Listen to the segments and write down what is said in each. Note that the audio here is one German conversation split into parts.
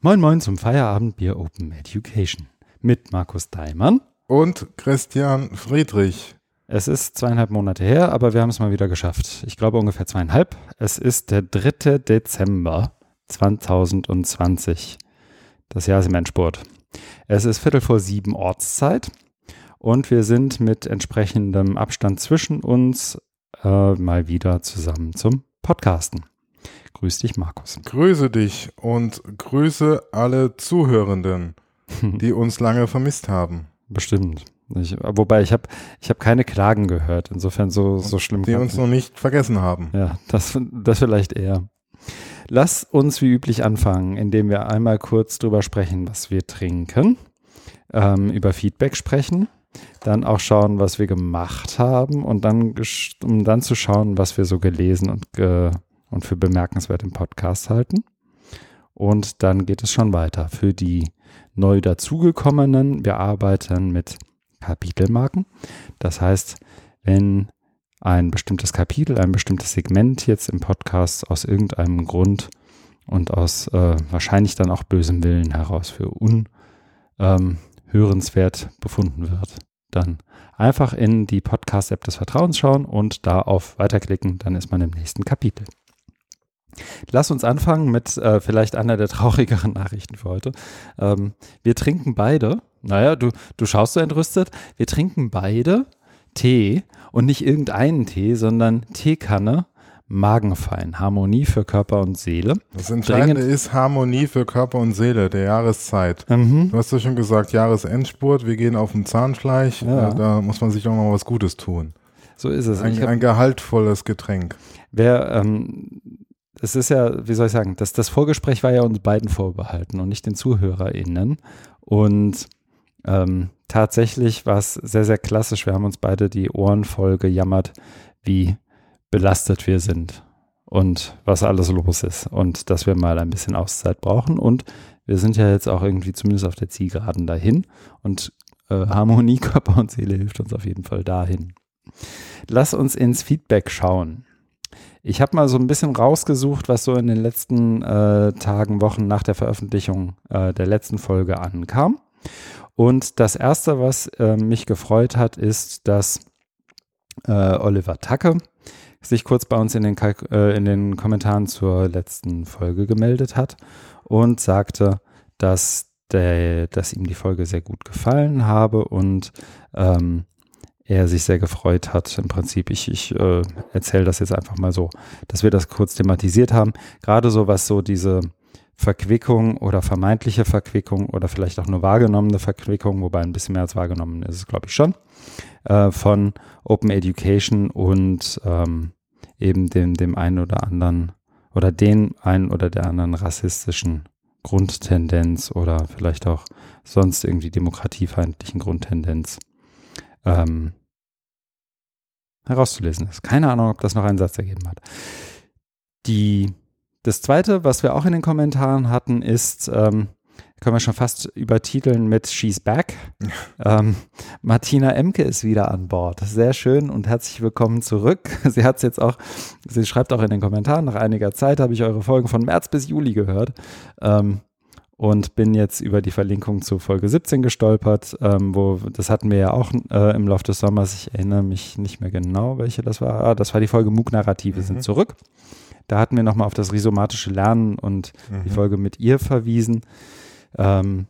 Moin Moin zum Feierabendbier Open Education mit Markus Daimann. Und Christian Friedrich. Es ist zweieinhalb Monate her, aber wir haben es mal wieder geschafft. Ich glaube ungefähr zweieinhalb. Es ist der 3. Dezember 2020. Das Jahr ist im Endspurt. Es ist Viertel vor sieben Ortszeit und wir sind mit entsprechendem Abstand zwischen uns äh, mal wieder zusammen zum Podcasten. Grüß dich, Markus. Grüße dich und grüße alle Zuhörenden, die uns lange vermisst haben. Bestimmt. Ich, wobei ich habe ich hab keine Klagen gehört. Insofern so, so schlimm. Die uns noch nicht vergessen haben. Ja, das, das vielleicht eher. Lass uns wie üblich anfangen, indem wir einmal kurz drüber sprechen, was wir trinken, ähm, über Feedback sprechen, dann auch schauen, was wir gemacht haben und dann, um dann zu schauen, was wir so gelesen und, ge und für bemerkenswert im Podcast halten. Und dann geht es schon weiter. Für die neu dazugekommenen, wir arbeiten mit Kapitelmarken. Das heißt, wenn ein bestimmtes Kapitel, ein bestimmtes Segment jetzt im Podcast aus irgendeinem Grund und aus äh, wahrscheinlich dann auch bösem Willen heraus für unhörenswert ähm, befunden wird, dann einfach in die Podcast-App des Vertrauens schauen und da auf Weiterklicken, dann ist man im nächsten Kapitel. Lass uns anfangen mit äh, vielleicht einer der traurigeren Nachrichten für heute. Ähm, wir trinken beide, naja, du, du schaust so entrüstet, wir trinken beide Tee und nicht irgendeinen Tee, sondern Teekanne Magenfein, Harmonie für Körper und Seele. Das Entscheidende Dringend. ist Harmonie für Körper und Seele der Jahreszeit. Mhm. Du hast ja schon gesagt, Jahresendspurt, wir gehen auf dem Zahnfleisch, ja. da muss man sich auch mal was Gutes tun. So ist es. Ein, ein gehaltvolles Getränk. Wer, ähm, es ist ja, wie soll ich sagen, das, das Vorgespräch war ja uns beiden vorbehalten und nicht den ZuhörerInnen. Und ähm, tatsächlich war es sehr, sehr klassisch. Wir haben uns beide die Ohren voll gejammert, wie belastet wir sind und was alles los ist und dass wir mal ein bisschen Auszeit brauchen. Und wir sind ja jetzt auch irgendwie zumindest auf der Zielgeraden dahin und äh, Harmonie, Körper und Seele hilft uns auf jeden Fall dahin. Lass uns ins Feedback schauen. Ich habe mal so ein bisschen rausgesucht, was so in den letzten äh, Tagen, Wochen nach der Veröffentlichung äh, der letzten Folge ankam. Und das Erste, was äh, mich gefreut hat, ist, dass äh, Oliver Tacke sich kurz bei uns in den, Kalk äh, in den Kommentaren zur letzten Folge gemeldet hat und sagte, dass, der, dass ihm die Folge sehr gut gefallen habe und ähm, er sich sehr gefreut hat. Im Prinzip, ich, ich äh, erzähle das jetzt einfach mal so, dass wir das kurz thematisiert haben. Gerade so, was so diese Verquickung oder vermeintliche Verquickung oder vielleicht auch nur wahrgenommene Verquickung, wobei ein bisschen mehr als wahrgenommen ist es, glaube ich schon, äh, von Open Education und ähm, eben dem, dem einen oder anderen oder den einen oder der anderen rassistischen Grundtendenz oder vielleicht auch sonst irgendwie demokratiefeindlichen Grundtendenz ähm, herauszulesen ist. Keine Ahnung, ob das noch einen Satz ergeben hat. Die das zweite, was wir auch in den Kommentaren hatten, ist, ähm, können wir schon fast übertiteln mit She's Back. ähm, Martina Emke ist wieder an Bord. Sehr schön und herzlich willkommen zurück. Sie hat es jetzt auch, sie schreibt auch in den Kommentaren, nach einiger Zeit habe ich eure Folgen von März bis Juli gehört. Ähm, und bin jetzt über die Verlinkung zu Folge 17 gestolpert, ähm, wo das hatten wir ja auch äh, im Laufe des Sommers. Ich erinnere mich nicht mehr genau, welche das war. Ah, das war die Folge MOOC-Narrative mhm. sind zurück. Da hatten wir nochmal auf das rhizomatische Lernen und mhm. die Folge mit ihr verwiesen. Ähm,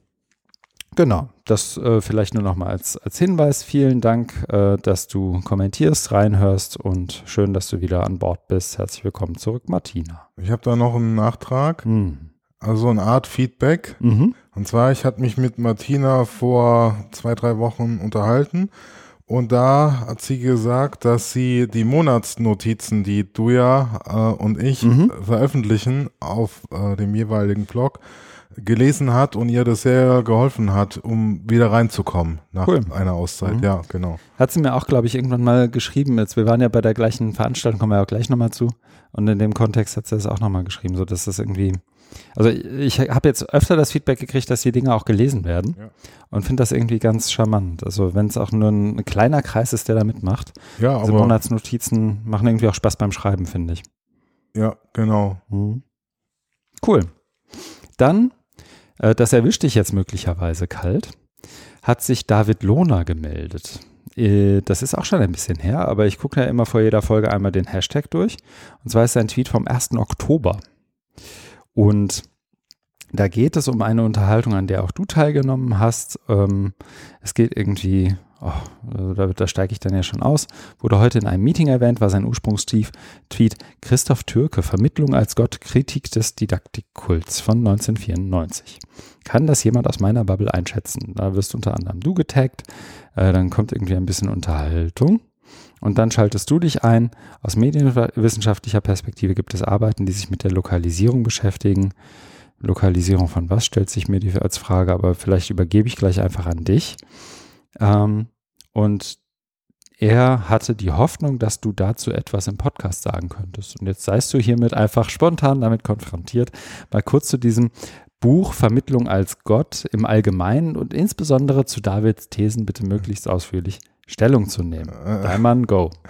genau, das äh, vielleicht nur nochmal als, als Hinweis. Vielen Dank, äh, dass du kommentierst, reinhörst und schön, dass du wieder an Bord bist. Herzlich willkommen zurück, Martina. Ich habe da noch einen Nachtrag. Mhm. Also eine Art Feedback. Mhm. Und zwar, ich hatte mich mit Martina vor zwei, drei Wochen unterhalten und da hat sie gesagt, dass sie die Monatsnotizen, die du ja äh, und ich mhm. veröffentlichen auf äh, dem jeweiligen Blog, gelesen hat und ihr das sehr geholfen hat, um wieder reinzukommen nach cool. einer Auszeit. Mhm. Ja, genau. Hat sie mir auch, glaube ich, irgendwann mal geschrieben. Jetzt, wir waren ja bei der gleichen Veranstaltung, kommen wir ja auch gleich nochmal zu. Und in dem Kontext hat sie das auch nochmal geschrieben, so dass das irgendwie also ich habe jetzt öfter das Feedback gekriegt, dass die Dinge auch gelesen werden ja. und finde das irgendwie ganz charmant. Also wenn es auch nur ein, ein, kleiner Kreis ist, der da mitmacht. Ja, Diese Monatsnotizen machen irgendwie auch Spaß beim Schreiben, finde ich. Ja, genau. Mhm. Cool. Dann äh, das erwischt dich jetzt möglicherweise kalt, hat sich David Lohner gemeldet. Äh, das ist auch schon ein bisschen her, aber ich gucke ja immer vor jeder Folge einmal den Hashtag durch. Und zwar ist ein Tweet vom 1. Oktober. Und da geht es um eine Unterhaltung, an der auch du teilgenommen hast. Ähm, es geht irgendwie oh, da, da steige ich dann ja schon aus, wurde heute in einem Meeting erwähnt, war sein Ursprungstief Tweet Christoph Türke, Vermittlung als Gott, Kritik des Didaktikkults von 1994. Kann das jemand aus meiner Bubble einschätzen? Da wirst unter anderem du getaggt, äh, dann kommt irgendwie ein bisschen Unterhaltung. Und dann schaltest du dich ein. Aus medienwissenschaftlicher Perspektive gibt es Arbeiten, die sich mit der Lokalisierung beschäftigen. Lokalisierung von was stellt sich mir die als Frage, aber vielleicht übergebe ich gleich einfach an dich. Ähm, und er hatte die Hoffnung, dass du dazu etwas im Podcast sagen könntest. Und jetzt seist du hiermit einfach spontan damit konfrontiert, mal kurz zu diesem Buch Vermittlung als Gott im Allgemeinen und insbesondere zu Davids Thesen bitte möglichst ausführlich Stellung zu nehmen. Dein Mann, go.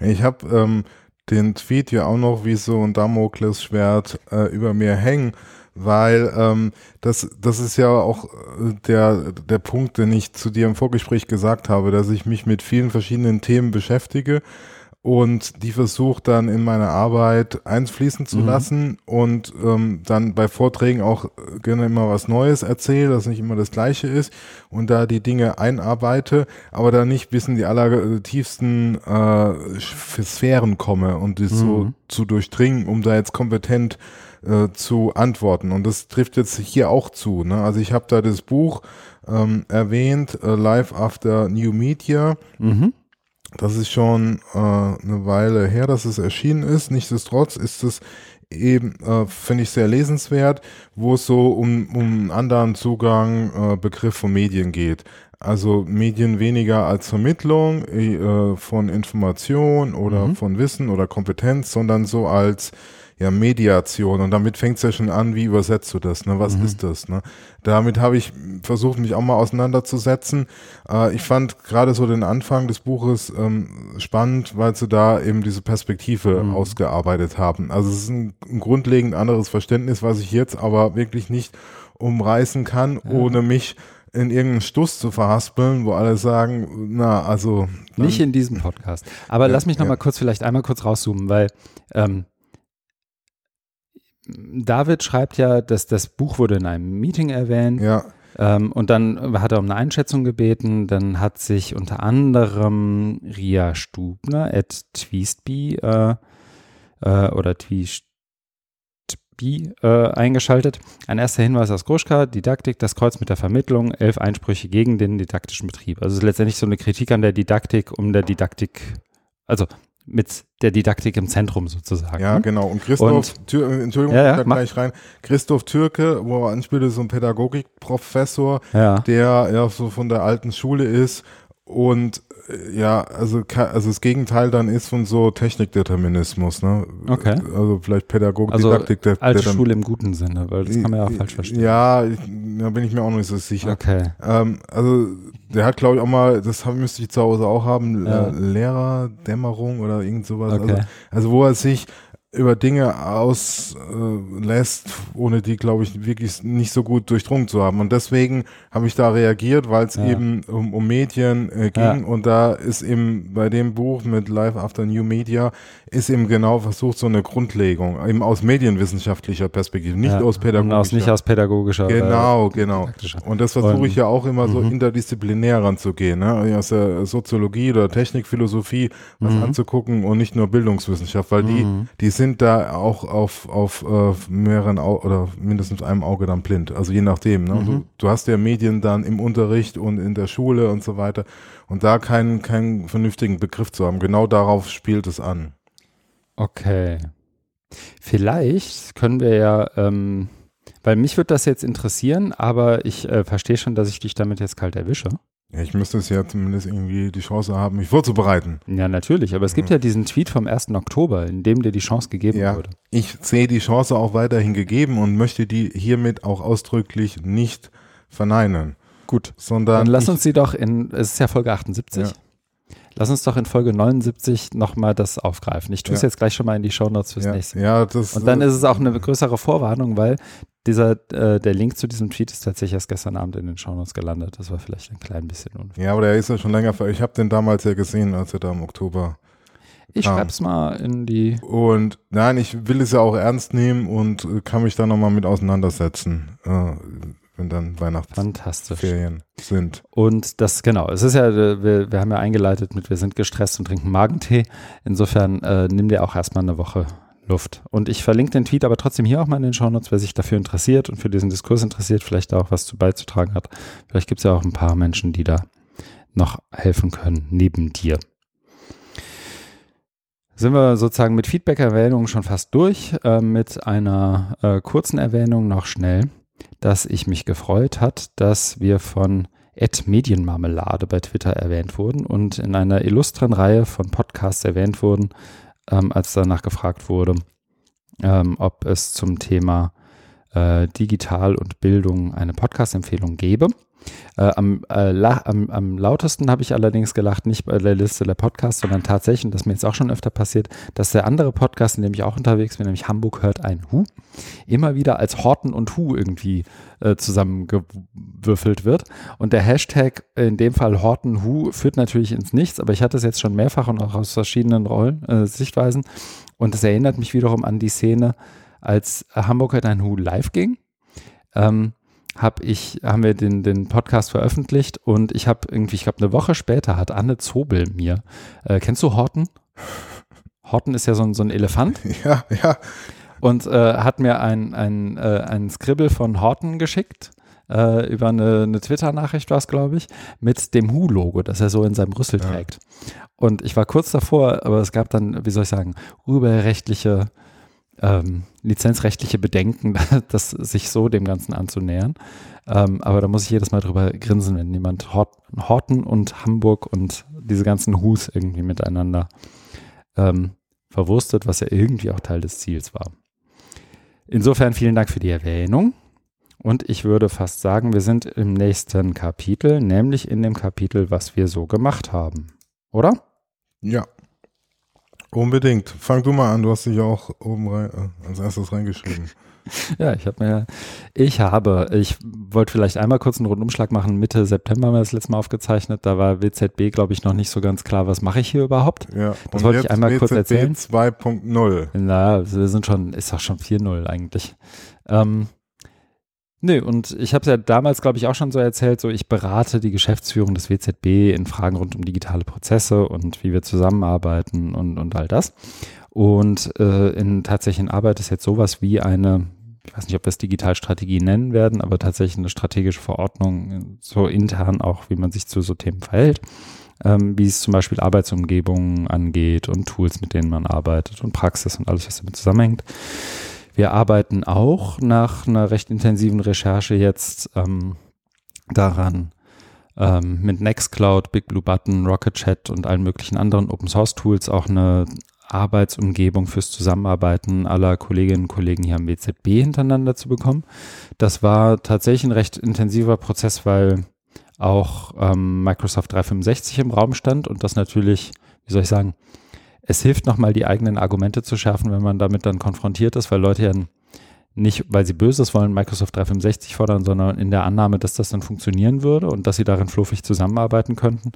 Ich habe ähm, den Tweet ja auch noch wie so ein Damoklesschwert äh, über mir hängen weil ähm, das, das ist ja auch äh, der, der Punkt, den ich zu dir im Vorgespräch gesagt habe, dass ich mich mit vielen verschiedenen Themen beschäftige und die versuche dann in meine Arbeit einfließen zu mhm. lassen und ähm, dann bei Vorträgen auch gerne immer was Neues erzähle, dass nicht immer das Gleiche ist und da die Dinge einarbeite, aber da nicht bis in die allertiefsten äh, Sphären komme und das mhm. so zu durchdringen, um da jetzt kompetent äh, zu antworten. Und das trifft jetzt hier auch zu. Ne? Also ich habe da das Buch ähm, erwähnt, äh, Live After New Media. Mhm. Das ist schon äh, eine Weile her, dass es erschienen ist. Nichtsdestotrotz ist es eben, äh, finde ich, sehr lesenswert, wo es so um, um einen anderen Zugang, äh, Begriff von Medien geht. Also Medien weniger als Vermittlung äh, von Information oder mhm. von Wissen oder Kompetenz, sondern so als ja, Mediation. Und damit fängt es ja schon an, wie übersetzt du das? Ne? Was mhm. ist das? Ne? Damit habe ich versucht, mich auch mal auseinanderzusetzen. Äh, ich fand gerade so den Anfang des Buches ähm, spannend, weil sie da eben diese Perspektive mhm. ausgearbeitet haben. Also es ist ein, ein grundlegend anderes Verständnis, was ich jetzt aber wirklich nicht umreißen kann, ja. ohne mich in irgendeinen Stuss zu verhaspeln, wo alle sagen, na, also. Nicht in diesem Podcast. Aber ja, lass mich noch ja. kurz, vielleicht einmal kurz rauszoomen, weil ähm, David schreibt ja, dass das Buch wurde in einem Meeting erwähnt. Ja. Ähm, und dann hat er um eine Einschätzung gebeten. Dann hat sich unter anderem Ria Stubner at Tweestby äh, äh, oder Tweestby äh, eingeschaltet. Ein erster Hinweis aus Gruschka, Didaktik, das Kreuz mit der Vermittlung, elf Einsprüche gegen den didaktischen Betrieb. Also es ist letztendlich so eine Kritik an der Didaktik, um der Didaktik, also mit der Didaktik im Zentrum sozusagen. Ja, ne? genau. Und Christoph, und, Tür, Entschuldigung, ja, ja, gleich rein. Christoph Türke, wo er anspielt, ist so ein Pädagogikprofessor, ja. der ja so von der alten Schule ist und ja, also, also das Gegenteil dann ist von so Technikdeterminismus, ne? Okay. Also vielleicht Pädagogik, also Didaktik. Der, alte der Schule im guten Sinne, weil das kann man ja auch falsch verstehen. Ja, da bin ich mir auch noch nicht so sicher. Okay. Ähm, also der hat, glaube ich, auch mal, das müsste ich zu Hause auch haben, ja. Lehrerdämmerung oder irgend sowas. Okay. Also, also wo er sich über Dinge auslässt, äh, ohne die, glaube ich, wirklich nicht so gut durchdrungen zu haben. Und deswegen habe ich da reagiert, weil es ja. eben um, um Medien äh, ging. Ja. Und da ist eben bei dem Buch mit Life After New Media ist eben genau versucht, so eine Grundlegung, eben aus medienwissenschaftlicher Perspektive, nicht ja. aus pädagogischer. Aus, nicht aus pädagogischer. Genau, genau. Und das versuche ich ja auch immer so mhm. interdisziplinär ranzugehen, ne? aus der Soziologie oder Technikphilosophie was mhm. anzugucken und nicht nur Bildungswissenschaft, weil die, mhm. die sind da auch auf, auf äh, mehreren Au oder mindestens einem Auge dann blind. Also je nachdem. Ne? Du, mhm. du hast ja Medien dann im Unterricht und in der Schule und so weiter. Und da keinen, keinen vernünftigen Begriff zu haben. Genau darauf spielt es an. Okay. Vielleicht können wir ja, ähm, weil mich würde das jetzt interessieren, aber ich äh, verstehe schon, dass ich dich damit jetzt kalt erwische. Ja, ich müsste es ja zumindest irgendwie die Chance haben, mich vorzubereiten. Ja, natürlich. Aber es gibt ja diesen Tweet vom 1. Oktober, in dem dir die Chance gegeben ja, wurde. Ich sehe die Chance auch weiterhin gegeben und möchte die hiermit auch ausdrücklich nicht verneinen. Gut. Sondern Dann lass uns sie doch in, es ist ja Folge 78. Ja. Lass uns doch in Folge 79 nochmal das aufgreifen. Ich tue es ja. jetzt gleich schon mal in die Shownotes fürs nächste Mal. Ja, das, Und dann ist es auch eine größere Vorwarnung, weil dieser, äh, der Link zu diesem Tweet ist tatsächlich erst gestern Abend in den Shownotes gelandet. Das war vielleicht ein klein bisschen unfair. Ja, aber der ist ja schon länger, ich habe den damals ja gesehen, als er da im Oktober ich schreib's mal in die. Und nein, ich will es ja auch ernst nehmen und kann mich da nochmal mit auseinandersetzen, äh, wenn dann Weihnachtsferien sind. Und das, genau, es ist ja, wir, wir haben ja eingeleitet mit, wir sind gestresst und trinken Magentee. Insofern äh, nimm dir auch erstmal eine Woche Luft. Und ich verlinke den Tweet aber trotzdem hier auch mal in den Shownotes, wer sich dafür interessiert und für diesen Diskurs interessiert, vielleicht auch was zu beizutragen hat. Vielleicht gibt es ja auch ein paar Menschen, die da noch helfen können, neben dir. Sind wir sozusagen mit Feedback-Erwähnungen schon fast durch, äh, mit einer äh, kurzen Erwähnung noch schnell, dass ich mich gefreut hat, dass wir von Ed Medienmarmelade bei Twitter erwähnt wurden und in einer illustren Reihe von Podcasts erwähnt wurden, ähm, als danach gefragt wurde, ähm, ob es zum Thema äh, Digital und Bildung eine Podcast-Empfehlung gäbe. Äh, am, äh, am, am, lautesten habe ich allerdings gelacht, nicht bei der Liste der Podcasts, sondern tatsächlich, und das ist mir jetzt auch schon öfter passiert, dass der andere Podcast, in dem ich auch unterwegs bin, nämlich Hamburg hört ein Hu, immer wieder als Horten und Hu irgendwie äh, zusammengewürfelt wird. Und der Hashtag, in dem Fall Horten Hu, führt natürlich ins Nichts, aber ich hatte es jetzt schon mehrfach und auch aus verschiedenen Rollen, äh, Sichtweisen. Und es erinnert mich wiederum an die Szene, als Hamburg hört ein Hu live ging. Ähm, hab ich, haben wir den, den Podcast veröffentlicht und ich habe irgendwie, ich glaube, eine Woche später hat Anne Zobel mir, äh, kennst du Horten? Horten ist ja so ein, so ein Elefant. Ja, ja. Und äh, hat mir ein, ein, äh, ein Scribble von Horten geschickt. Äh, über eine, eine Twitter-Nachricht war es, glaube ich, mit dem Hu-Logo, das er so in seinem Rüssel ja. trägt. Und ich war kurz davor, aber es gab dann, wie soll ich sagen, urheberrechtliche ähm, lizenzrechtliche Bedenken, das sich so dem Ganzen anzunähern. Ähm, aber da muss ich jedes Mal drüber grinsen, wenn jemand Hort, Horten und Hamburg und diese ganzen Hus irgendwie miteinander ähm, verwurstet, was ja irgendwie auch Teil des Ziels war. Insofern vielen Dank für die Erwähnung. Und ich würde fast sagen, wir sind im nächsten Kapitel, nämlich in dem Kapitel, was wir so gemacht haben. Oder? Ja. Unbedingt. Fang du mal an, du hast dich auch oben rein, äh, als erstes reingeschrieben. Ja, ich habe mir, ich habe, ich wollte vielleicht einmal kurz einen Rundumschlag machen. Mitte September haben wir das letzte Mal aufgezeichnet. Da war WZB, glaube ich, noch nicht so ganz klar, was mache ich hier überhaupt. Ja, das wollte ich einmal WZB kurz erzählen. 2.0. Na, wir sind schon, ist auch schon 4.0 eigentlich. Ähm, Nö, und ich habe es ja damals, glaube ich, auch schon so erzählt, so ich berate die Geschäftsführung des WZB in Fragen rund um digitale Prozesse und wie wir zusammenarbeiten und, und all das. Und äh, in tatsächlichen Arbeit ist jetzt sowas wie eine, ich weiß nicht, ob wir es Digitalstrategie nennen werden, aber tatsächlich eine strategische Verordnung, so intern auch, wie man sich zu so Themen verhält, ähm, wie es zum Beispiel Arbeitsumgebungen angeht und Tools, mit denen man arbeitet und Praxis und alles, was damit zusammenhängt. Wir arbeiten auch nach einer recht intensiven Recherche jetzt ähm, daran, ähm, mit Nextcloud, Big Blue Button, Rocket Chat und allen möglichen anderen Open Source Tools auch eine Arbeitsumgebung fürs Zusammenarbeiten aller Kolleginnen und Kollegen hier am WZB hintereinander zu bekommen. Das war tatsächlich ein recht intensiver Prozess, weil auch ähm, Microsoft 365 im Raum stand und das natürlich, wie soll ich sagen, es hilft nochmal, die eigenen Argumente zu schärfen, wenn man damit dann konfrontiert ist, weil Leute ja nicht, weil sie Böses wollen, Microsoft 365 fordern, sondern in der Annahme, dass das dann funktionieren würde und dass sie darin fluffig zusammenarbeiten könnten.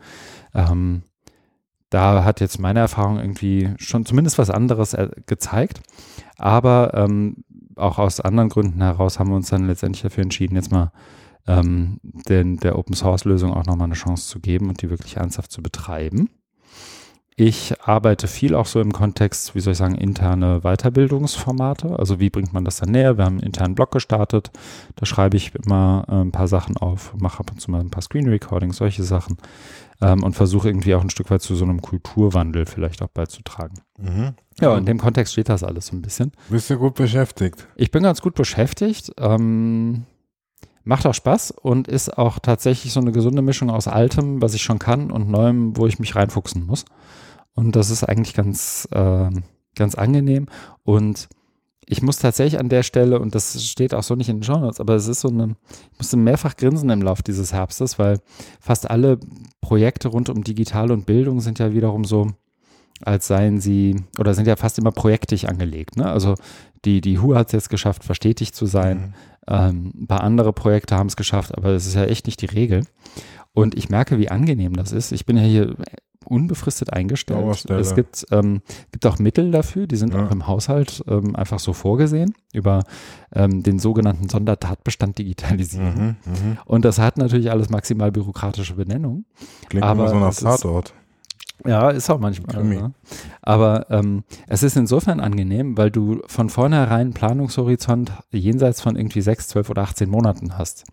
Ähm, da hat jetzt meine Erfahrung irgendwie schon zumindest was anderes äh, gezeigt. Aber ähm, auch aus anderen Gründen heraus haben wir uns dann letztendlich dafür entschieden, jetzt mal ähm, den, der Open Source Lösung auch nochmal eine Chance zu geben und die wirklich ernsthaft zu betreiben. Ich arbeite viel auch so im Kontext, wie soll ich sagen, interne Weiterbildungsformate. Also wie bringt man das dann näher? Wir haben einen internen Blog gestartet. Da schreibe ich immer äh, ein paar Sachen auf, mache ab und zu mal ein paar Screen Recordings, solche Sachen. Ähm, und versuche irgendwie auch ein Stück weit zu so einem Kulturwandel vielleicht auch beizutragen. Mhm. Ja, in dem Kontext steht das alles so ein bisschen. Bist du gut beschäftigt? Ich bin ganz gut beschäftigt. Ähm, macht auch Spaß und ist auch tatsächlich so eine gesunde Mischung aus Altem, was ich schon kann, und Neuem, wo ich mich reinfuchsen muss. Und das ist eigentlich ganz, äh, ganz angenehm. Und ich muss tatsächlich an der Stelle, und das steht auch so nicht in den Journals, aber es ist so eine, ich musste mehrfach grinsen im Laufe dieses Herbstes, weil fast alle Projekte rund um Digital und Bildung sind ja wiederum so, als seien sie, oder sind ja fast immer projektig angelegt. Ne? Also die, die HU hat es jetzt geschafft, verstetigt zu sein. Ähm, ein paar andere Projekte haben es geschafft, aber es ist ja echt nicht die Regel. Und ich merke, wie angenehm das ist. Ich bin ja hier unbefristet eingestellt. Es gibt, ähm, gibt auch Mittel dafür, die sind ja. auch im Haushalt ähm, einfach so vorgesehen über ähm, den sogenannten Sondertatbestand digitalisieren. Mhm, mh. Und das hat natürlich alles maximal bürokratische Benennung. Klingt aber immer so nach Tatort. Ja, ist auch manchmal. Ne? Aber ähm, es ist insofern angenehm, weil du von vornherein Planungshorizont jenseits von irgendwie sechs, zwölf oder 18 Monaten hast.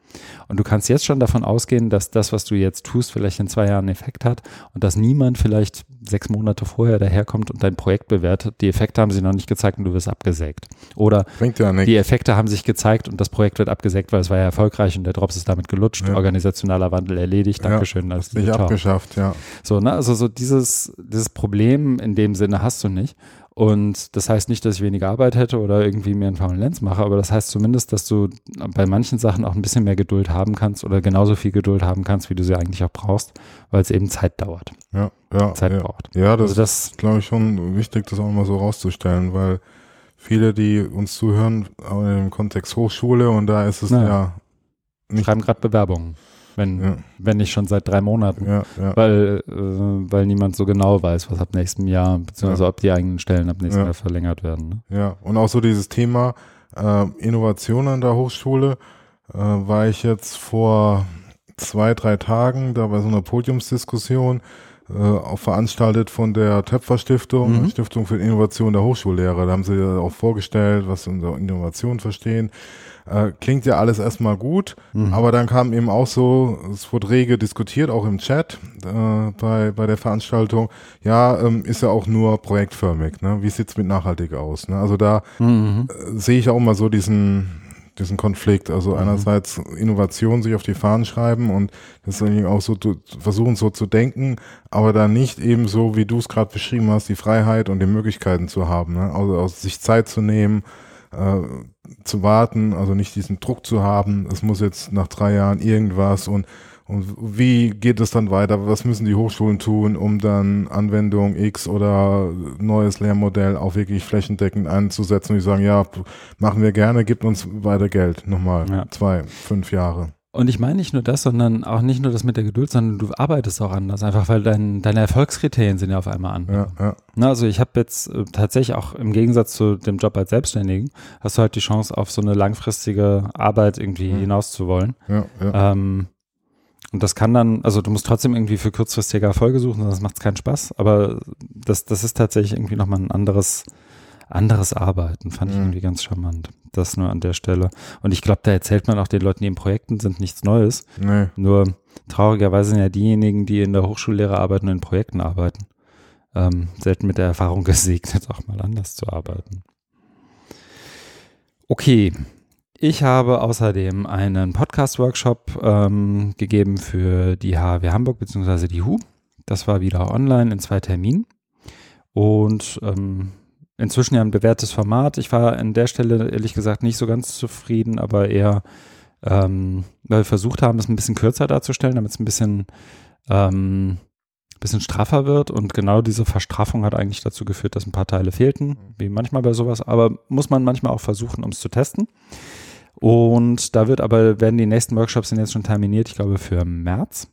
Und du kannst jetzt schon davon ausgehen, dass das, was du jetzt tust, vielleicht in zwei Jahren einen Effekt hat und dass niemand vielleicht sechs Monate vorher daherkommt und dein Projekt bewertet. Die Effekte haben sie noch nicht gezeigt und du wirst abgesägt. Oder ja die Effekte haben sich gezeigt und das Projekt wird abgesägt, weil es war ja erfolgreich und der Drops ist damit gelutscht. Ja. Organisationaler Wandel erledigt. Dankeschön. Ja, nicht abgeschafft, ja. So, ne? Also so dieses, dieses Problem in dem Sinne hast du nicht. Und das heißt nicht, dass ich weniger Arbeit hätte oder irgendwie mehr einen faulen Lenz mache, aber das heißt zumindest, dass du bei manchen Sachen auch ein bisschen mehr Geduld haben kannst oder genauso viel Geduld haben kannst, wie du sie eigentlich auch brauchst, weil es eben Zeit dauert. Ja, ja. Zeit ja. braucht. Ja, das, also das ist, glaube ich, schon wichtig, das auch mal so rauszustellen, weil viele, die uns zuhören, auch im Kontext Hochschule und da ist es ja, ja nicht. Schreiben gerade Bewerbungen wenn, ja. wenn nicht schon seit drei Monaten, ja, ja. Weil, äh, weil niemand so genau weiß, was ab nächstem Jahr, beziehungsweise ob die eigenen Stellen ab nächstem Jahr verlängert werden. Ne? Ja, und auch so dieses Thema äh, Innovation an der Hochschule äh, war ich jetzt vor zwei, drei Tagen da bei so einer Podiumsdiskussion äh, auch veranstaltet von der Töpfer Stiftung, mhm. Stiftung für Innovation der Hochschullehrer. Da haben sie ja auch vorgestellt, was sie unter Innovation verstehen. Äh, klingt ja alles erstmal gut, mhm. aber dann kam eben auch so, es wurde rege diskutiert, auch im Chat äh, bei, bei der Veranstaltung, ja, ähm, ist ja auch nur projektförmig, ne? Wie sieht's mit nachhaltig aus? Ne? Also da mhm. äh, sehe ich auch mal so diesen, diesen Konflikt. Also mhm. einerseits Innovation sich auf die Fahnen schreiben und das auch so versuchen so zu denken, aber dann nicht eben so, wie du es gerade beschrieben hast, die Freiheit und die Möglichkeiten zu haben. Ne? Also, also sich Zeit zu nehmen, äh, zu warten, also nicht diesen Druck zu haben, es muss jetzt nach drei Jahren irgendwas und, und wie geht es dann weiter? Was müssen die Hochschulen tun, um dann Anwendung X oder neues Lehrmodell auch wirklich flächendeckend einzusetzen und die sagen, ja, machen wir gerne, gibt uns weiter Geld, nochmal ja. zwei, fünf Jahre. Und ich meine nicht nur das, sondern auch nicht nur das mit der Geduld, sondern du arbeitest auch anders, einfach weil dein, deine Erfolgskriterien sind ja auf einmal andere. Ja, ja. Na, also ich habe jetzt äh, tatsächlich auch im Gegensatz zu dem Job als Selbstständigen, hast du halt die Chance, auf so eine langfristige Arbeit irgendwie mhm. hinaus zu wollen. Ja, ja. Ähm, und das kann dann, also du musst trotzdem irgendwie für kurzfristige Erfolge suchen, sonst macht es keinen Spaß. Aber das, das ist tatsächlich irgendwie nochmal ein anderes, anderes Arbeiten, fand ich mhm. irgendwie ganz charmant. Das nur an der Stelle. Und ich glaube, da erzählt man auch den Leuten, die in Projekten sind, nichts Neues. Nee. Nur traurigerweise sind ja diejenigen, die in der Hochschullehre arbeiten und in Projekten arbeiten, ähm, selten mit der Erfahrung gesegnet, auch mal anders zu arbeiten. Okay. Ich habe außerdem einen Podcast-Workshop ähm, gegeben für die HW Hamburg bzw. die HU. Das war wieder online in zwei Terminen. Und ähm, inzwischen ja ein bewährtes Format. Ich war an der Stelle ehrlich gesagt nicht so ganz zufrieden, aber eher, ähm, weil wir versucht haben, es ein bisschen kürzer darzustellen, damit es ein bisschen, ähm, bisschen straffer wird. Und genau diese Verstraffung hat eigentlich dazu geführt, dass ein paar Teile fehlten, wie manchmal bei sowas. Aber muss man manchmal auch versuchen, um es zu testen. Und da wird aber, werden die nächsten Workshops sind jetzt schon terminiert, ich glaube für März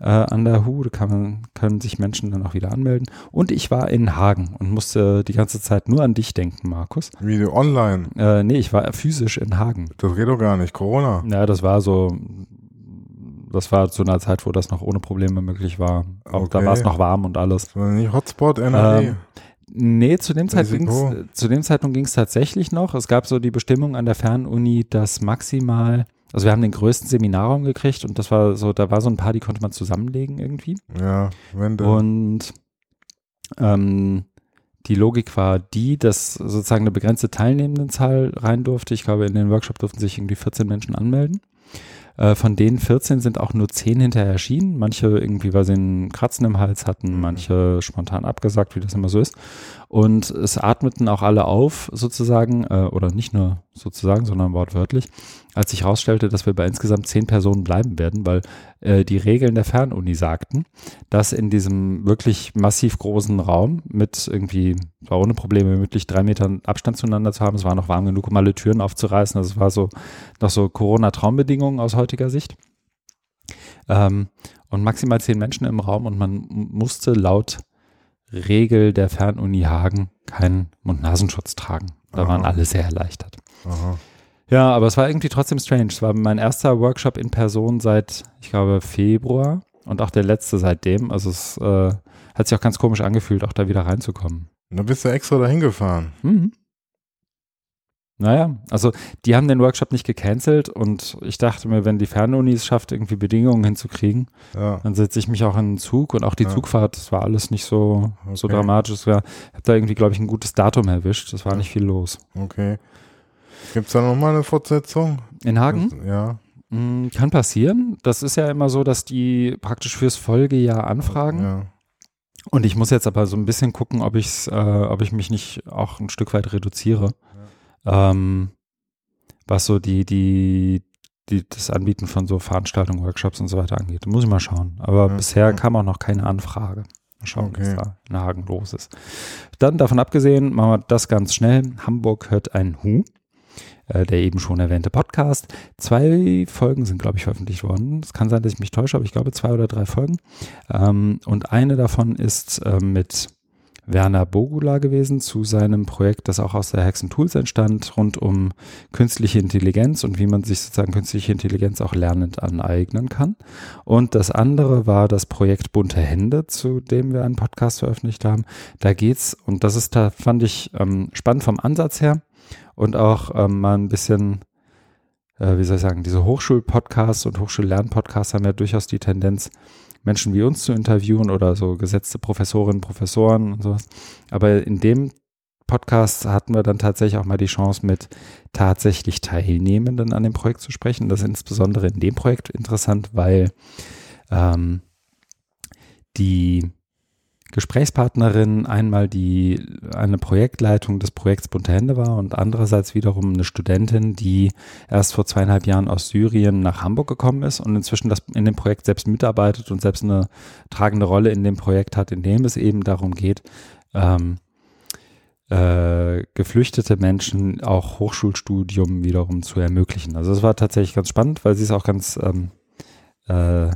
äh, an der HU. Da kann man, können sich Menschen dann auch wieder anmelden. Und ich war in Hagen und musste die ganze Zeit nur an dich denken, Markus. Wie online? Äh, nee, ich war physisch in Hagen. Das geht doch gar nicht, Corona. Ja, das war so, das war zu einer Zeit, wo das noch ohne Probleme möglich war. Auch okay. da war es noch warm und alles. War nicht Hotspot NRW? Ähm, Nee, zu dem, Zeitpunkt zu dem Zeitpunkt ging es tatsächlich noch. Es gab so die Bestimmung an der Fernuni, dass maximal also wir haben den größten Seminarraum gekriegt und das war so, da war so ein paar, die konnte man zusammenlegen irgendwie. Ja, wenn denn. Und ähm, die Logik war die, dass sozusagen eine begrenzte Teilnehmendenzahl rein durfte. Ich glaube, in den Workshop durften sich irgendwie 14 Menschen anmelden. Äh, von denen 14 sind auch nur 10 hinterher erschienen. Manche irgendwie, weil sie einen Kratzen im Hals hatten, mhm. manche spontan abgesagt, wie das immer so ist. Und es atmeten auch alle auf, sozusagen, äh, oder nicht nur sozusagen, sondern wortwörtlich, als sich herausstellte, dass wir bei insgesamt zehn Personen bleiben werden, weil äh, die Regeln der Fernuni sagten, dass in diesem wirklich massiv großen Raum mit irgendwie, war ohne Probleme, möglich drei Metern Abstand zueinander zu haben, es war noch warm genug, um alle Türen aufzureißen, also es war so noch so Corona-Traumbedingungen aus heutiger Sicht. Ähm, und maximal zehn Menschen im Raum und man musste laut Regel der Fernuni Hagen keinen Mund-Nasenschutz tragen. Da Aha. waren alle sehr erleichtert. Aha. Ja, aber es war irgendwie trotzdem strange. Es war mein erster Workshop in Person seit, ich glaube, Februar und auch der letzte seitdem. Also es äh, hat sich auch ganz komisch angefühlt, auch da wieder reinzukommen. Da bist du extra dahin gefahren. Mhm. Naja, also die haben den Workshop nicht gecancelt und ich dachte mir, wenn die Fernuni es schafft, irgendwie Bedingungen hinzukriegen, ja. dann setze ich mich auch in den Zug und auch die ja. Zugfahrt, das war alles nicht so, okay. so dramatisch. Ich habe da irgendwie, glaube ich, ein gutes Datum erwischt. Es war nicht viel los. Okay. Gibt es da nochmal eine Fortsetzung? In Hagen? Ja. Mhm, kann passieren. Das ist ja immer so, dass die praktisch fürs Folgejahr anfragen. Ja. Und ich muss jetzt aber so ein bisschen gucken, ob, ich's, äh, ob ich mich nicht auch ein Stück weit reduziere ähm, was so die, die, die, das Anbieten von so Veranstaltungen, Workshops und so weiter angeht. Muss ich mal schauen. Aber ja, bisher kam auch noch keine Anfrage. Mal schauen, okay. was da in Hagen los ist. Dann davon abgesehen, machen wir das ganz schnell. Hamburg hört ein Hu äh, der eben schon erwähnte Podcast. Zwei Folgen sind, glaube ich, veröffentlicht worden. Es kann sein, dass ich mich täusche, aber ich glaube zwei oder drei Folgen. Ähm, und eine davon ist äh, mit Werner Bogula gewesen zu seinem Projekt, das auch aus der Hexen Tools entstand, rund um künstliche Intelligenz und wie man sich sozusagen künstliche Intelligenz auch lernend aneignen kann. Und das andere war das Projekt Bunte Hände, zu dem wir einen Podcast veröffentlicht haben. Da geht's, und das ist da, fand ich ähm, spannend vom Ansatz her und auch ähm, mal ein bisschen äh, wie soll ich sagen, diese Hochschulpodcasts und Hochschullernpodcasts haben ja durchaus die Tendenz, Menschen wie uns zu interviewen oder so gesetzte Professorinnen, Professoren und sowas. Aber in dem Podcast hatten wir dann tatsächlich auch mal die Chance, mit tatsächlich Teilnehmenden an dem Projekt zu sprechen. Das ist insbesondere in dem Projekt interessant, weil ähm, die Gesprächspartnerin einmal die eine Projektleitung des Projekts Bunte Hände war und andererseits wiederum eine Studentin, die erst vor zweieinhalb Jahren aus Syrien nach Hamburg gekommen ist und inzwischen das in dem Projekt selbst mitarbeitet und selbst eine tragende Rolle in dem Projekt hat, in dem es eben darum geht, ähm, äh, geflüchtete Menschen auch Hochschulstudium wiederum zu ermöglichen. Also es war tatsächlich ganz spannend, weil sie es auch ganz ähm, äh,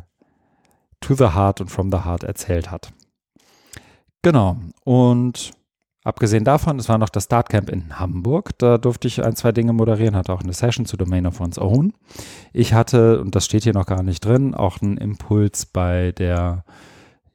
to the heart und from the heart erzählt hat. Genau. Und abgesehen davon, es war noch das Startcamp in Hamburg. Da durfte ich ein, zwei Dinge moderieren, hatte auch eine Session zu Domain of One's Own. Ich hatte, und das steht hier noch gar nicht drin, auch einen Impuls bei der,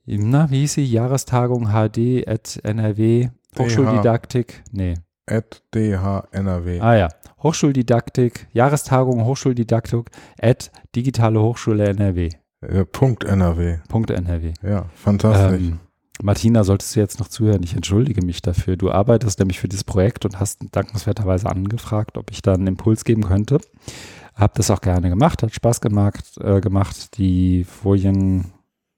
na, wie hieß sie, Jahrestagung HD at NRW, Hochschuldidaktik, nee. At DHNRW. Ah ja, Hochschuldidaktik, Jahrestagung Hochschuldidaktik at Digitale Hochschule NRW. Äh, Punkt NRW. Punkt NRW. Ja, fantastisch. Ähm, Martina, solltest du jetzt noch zuhören? Ich entschuldige mich dafür. Du arbeitest nämlich für dieses Projekt und hast dankenswerterweise angefragt, ob ich da einen Impuls geben könnte. Hab das auch gerne gemacht, hat Spaß gemacht. Äh, gemacht. Die Folien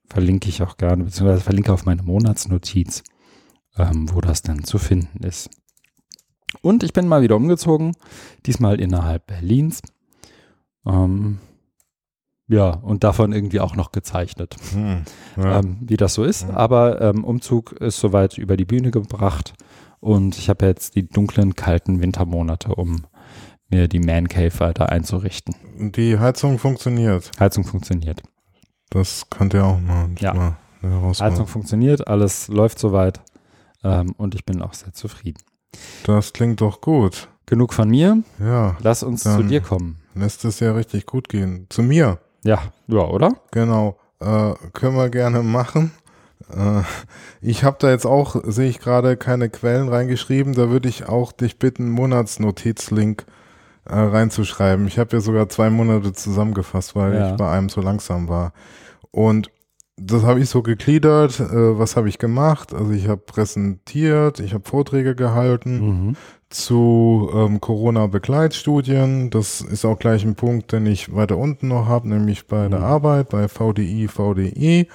verlinke ich auch gerne, beziehungsweise verlinke auf meine Monatsnotiz, ähm, wo das dann zu finden ist. Und ich bin mal wieder umgezogen, diesmal innerhalb Berlins. Ähm, ja, und davon irgendwie auch noch gezeichnet, hm, ja. ähm, wie das so ist. Hm. Aber ähm, Umzug ist soweit über die Bühne gebracht und ich habe jetzt die dunklen, kalten Wintermonate, um mir die Man Cave weiter einzurichten. Die Heizung funktioniert. Heizung funktioniert. Das könnte ja auch mal, ja. mal Heizung funktioniert, alles läuft soweit ähm, und ich bin auch sehr zufrieden. Das klingt doch gut. Genug von mir. Ja. Lass uns zu dir kommen. Lässt es ja richtig gut gehen. Zu mir. Ja, ja, oder? Genau. Äh, können wir gerne machen. Äh, ich habe da jetzt auch, sehe ich gerade, keine Quellen reingeschrieben. Da würde ich auch dich bitten, Monatsnotizlink äh, reinzuschreiben. Ich habe ja sogar zwei Monate zusammengefasst, weil ja. ich bei einem so langsam war. Und das habe ich so gegliedert. Äh, was habe ich gemacht? Also ich habe präsentiert, ich habe Vorträge gehalten, mhm zu ähm, Corona-Begleitstudien. Das ist auch gleich ein Punkt, den ich weiter unten noch habe, nämlich bei mhm. der Arbeit, bei VDI, VDI.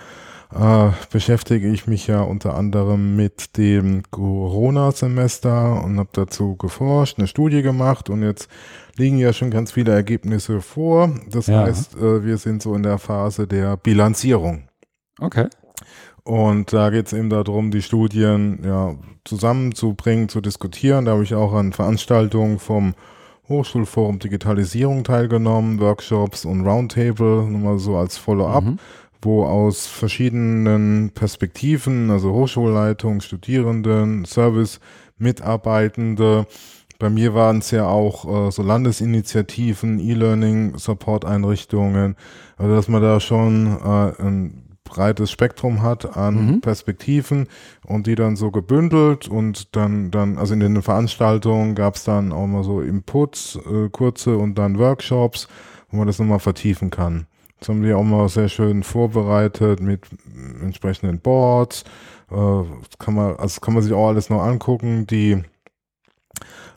äh, beschäftige ich mich ja unter anderem mit dem Corona-Semester und habe dazu geforscht, eine Studie gemacht und jetzt liegen ja schon ganz viele Ergebnisse vor. Das ja. heißt, äh, wir sind so in der Phase der Bilanzierung. Okay. Und da geht es eben darum, die Studien ja, zusammenzubringen, zu diskutieren. Da habe ich auch an Veranstaltungen vom Hochschulforum Digitalisierung teilgenommen, Workshops und Roundtable, nochmal so als Follow-up, mhm. wo aus verschiedenen Perspektiven, also Hochschulleitung, Studierenden, Service, Mitarbeitende, bei mir waren es ja auch äh, so Landesinitiativen, E-Learning-Support-Einrichtungen, also dass man da schon äh, ein breites Spektrum hat an mhm. Perspektiven und die dann so gebündelt und dann, dann, also in den Veranstaltungen gab es dann auch mal so Inputs, äh, kurze und dann Workshops, wo man das nochmal vertiefen kann. Das haben wir auch mal sehr schön vorbereitet mit entsprechenden Boards. Äh, kann man, also kann man sich auch alles noch angucken. Die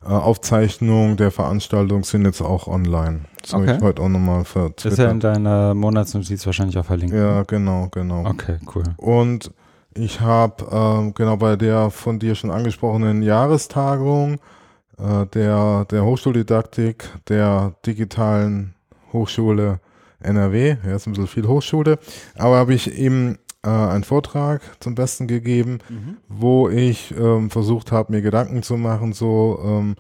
äh, Aufzeichnungen der Veranstaltung sind jetzt auch online. Das okay. habe ich heute auch nochmal vertwittert. Ist ja in deiner Monatsnotiz wahrscheinlich auch verlinkt. Ja, genau, genau. Okay, cool. Und ich habe ähm, genau bei der von dir schon angesprochenen Jahrestagung äh, der, der Hochschuldidaktik der digitalen Hochschule NRW, ja, ist ein bisschen viel Hochschule, aber habe ich eben äh, einen Vortrag zum Besten gegeben, mhm. wo ich ähm, versucht habe, mir Gedanken zu machen, so ähm,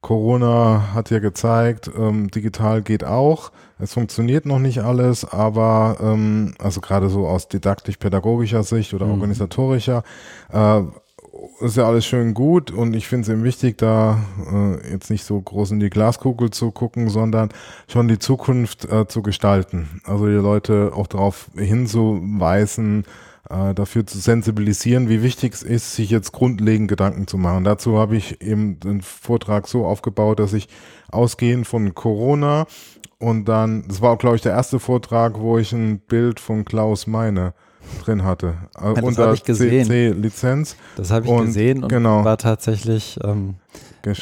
Corona hat ja gezeigt, ähm, digital geht auch. Es funktioniert noch nicht alles, aber ähm, also gerade so aus didaktisch-pädagogischer Sicht oder mhm. organisatorischer, äh, ist ja alles schön gut und ich finde es eben wichtig, da äh, jetzt nicht so groß in die Glaskugel zu gucken, sondern schon die Zukunft äh, zu gestalten. Also die Leute auch darauf hinzuweisen, äh, dafür zu sensibilisieren, wie wichtig es ist, sich jetzt grundlegend Gedanken zu machen. Dazu habe ich eben den Vortrag so aufgebaut, dass ich ausgehend von Corona und dann, das war auch, glaube ich, der erste Vortrag, wo ich ein Bild von Klaus Meine drin hatte. Ja, das habe ich gesehen. CC-Lizenz. Das habe ich und, gesehen und genau. war tatsächlich ähm,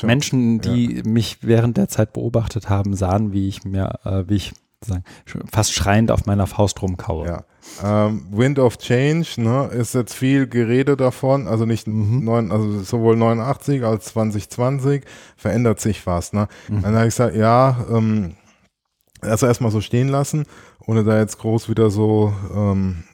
Menschen, die ja. mich während der Zeit beobachtet haben, sahen, wie ich mir, äh, wie ich sagen, fast schreiend auf meiner Faust rumkaue. Ja. Ähm, Wind of Change, ne, ist jetzt viel Gerede davon, also nicht mhm. neun, also sowohl 89 als 2020 verändert sich was, ne. Mhm. Dann habe ich gesagt, ja, ähm, also erstmal so stehen lassen, ohne da jetzt groß wieder so ähm,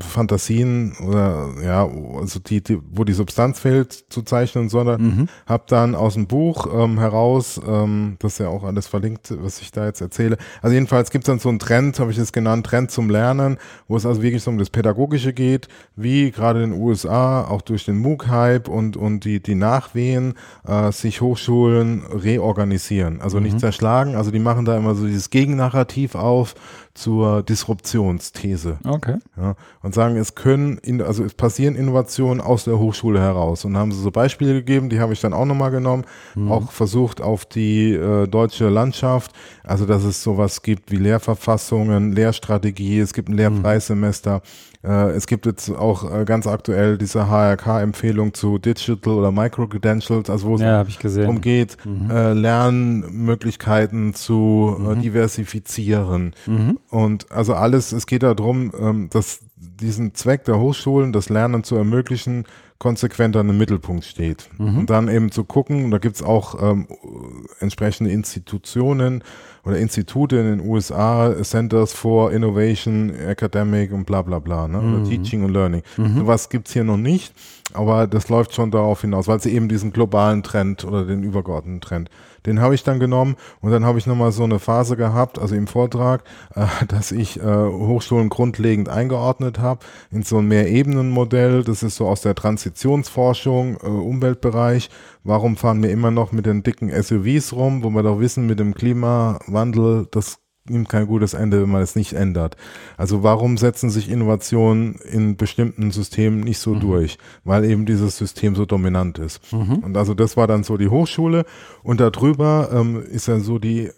Fantasien oder ja, also die, die, wo die Substanz fehlt zu zeichnen, sondern mhm. habe dann aus dem Buch ähm, heraus, ähm, das ist ja auch alles verlinkt, was ich da jetzt erzähle. Also jedenfalls gibt es dann so einen Trend, habe ich es genannt, Trend zum Lernen, wo es also wirklich so um das Pädagogische geht, wie gerade in den USA, auch durch den MOOC-Hype und, und die, die Nachwehen äh, sich Hochschulen reorganisieren. Also mhm. nicht zerschlagen, also die machen da immer so dieses Gegennarrativ auf, zur Disruptionsthese. Okay. Ja, und sagen, es können, in, also es passieren Innovationen aus der Hochschule heraus. Und haben sie so Beispiele gegeben, die habe ich dann auch nochmal genommen, mhm. auch versucht auf die äh, deutsche Landschaft, also dass es sowas gibt wie Lehrverfassungen, Lehrstrategie, es gibt ein Lehrpreissemester, mhm. Äh, es gibt jetzt auch äh, ganz aktuell diese HRK-Empfehlung zu Digital oder Micro-Credentials, also wo es ja, darum geht, mhm. äh, Lernmöglichkeiten zu mhm. diversifizieren. Mhm. Und also alles, es geht darum, ähm, dass diesen Zweck der Hochschulen, das Lernen zu ermöglichen, konsequent an dem Mittelpunkt steht. Mhm. Und dann eben zu gucken, da gibt's auch ähm, entsprechende Institutionen oder Institute in den USA, Centers for Innovation, Academic und bla bla bla, ne? Mhm. oder Teaching and Learning. Mhm. Sowas gibt's hier noch nicht, aber das läuft schon darauf hinaus, weil sie eben diesen globalen Trend oder den übergeordneten Trend den habe ich dann genommen und dann habe ich nochmal so eine Phase gehabt, also im Vortrag, äh, dass ich äh, Hochschulen grundlegend eingeordnet habe in so ein Mehrebenenmodell. Das ist so aus der Transitionsforschung, äh, Umweltbereich. Warum fahren wir immer noch mit den dicken SUVs rum, wo wir doch wissen, mit dem Klimawandel, das nimmt kein gutes Ende, wenn man es nicht ändert. Also warum setzen sich Innovationen in bestimmten Systemen nicht so mhm. durch? Weil eben dieses System so dominant ist. Mhm. Und also das war dann so die Hochschule und darüber ähm, ist dann so die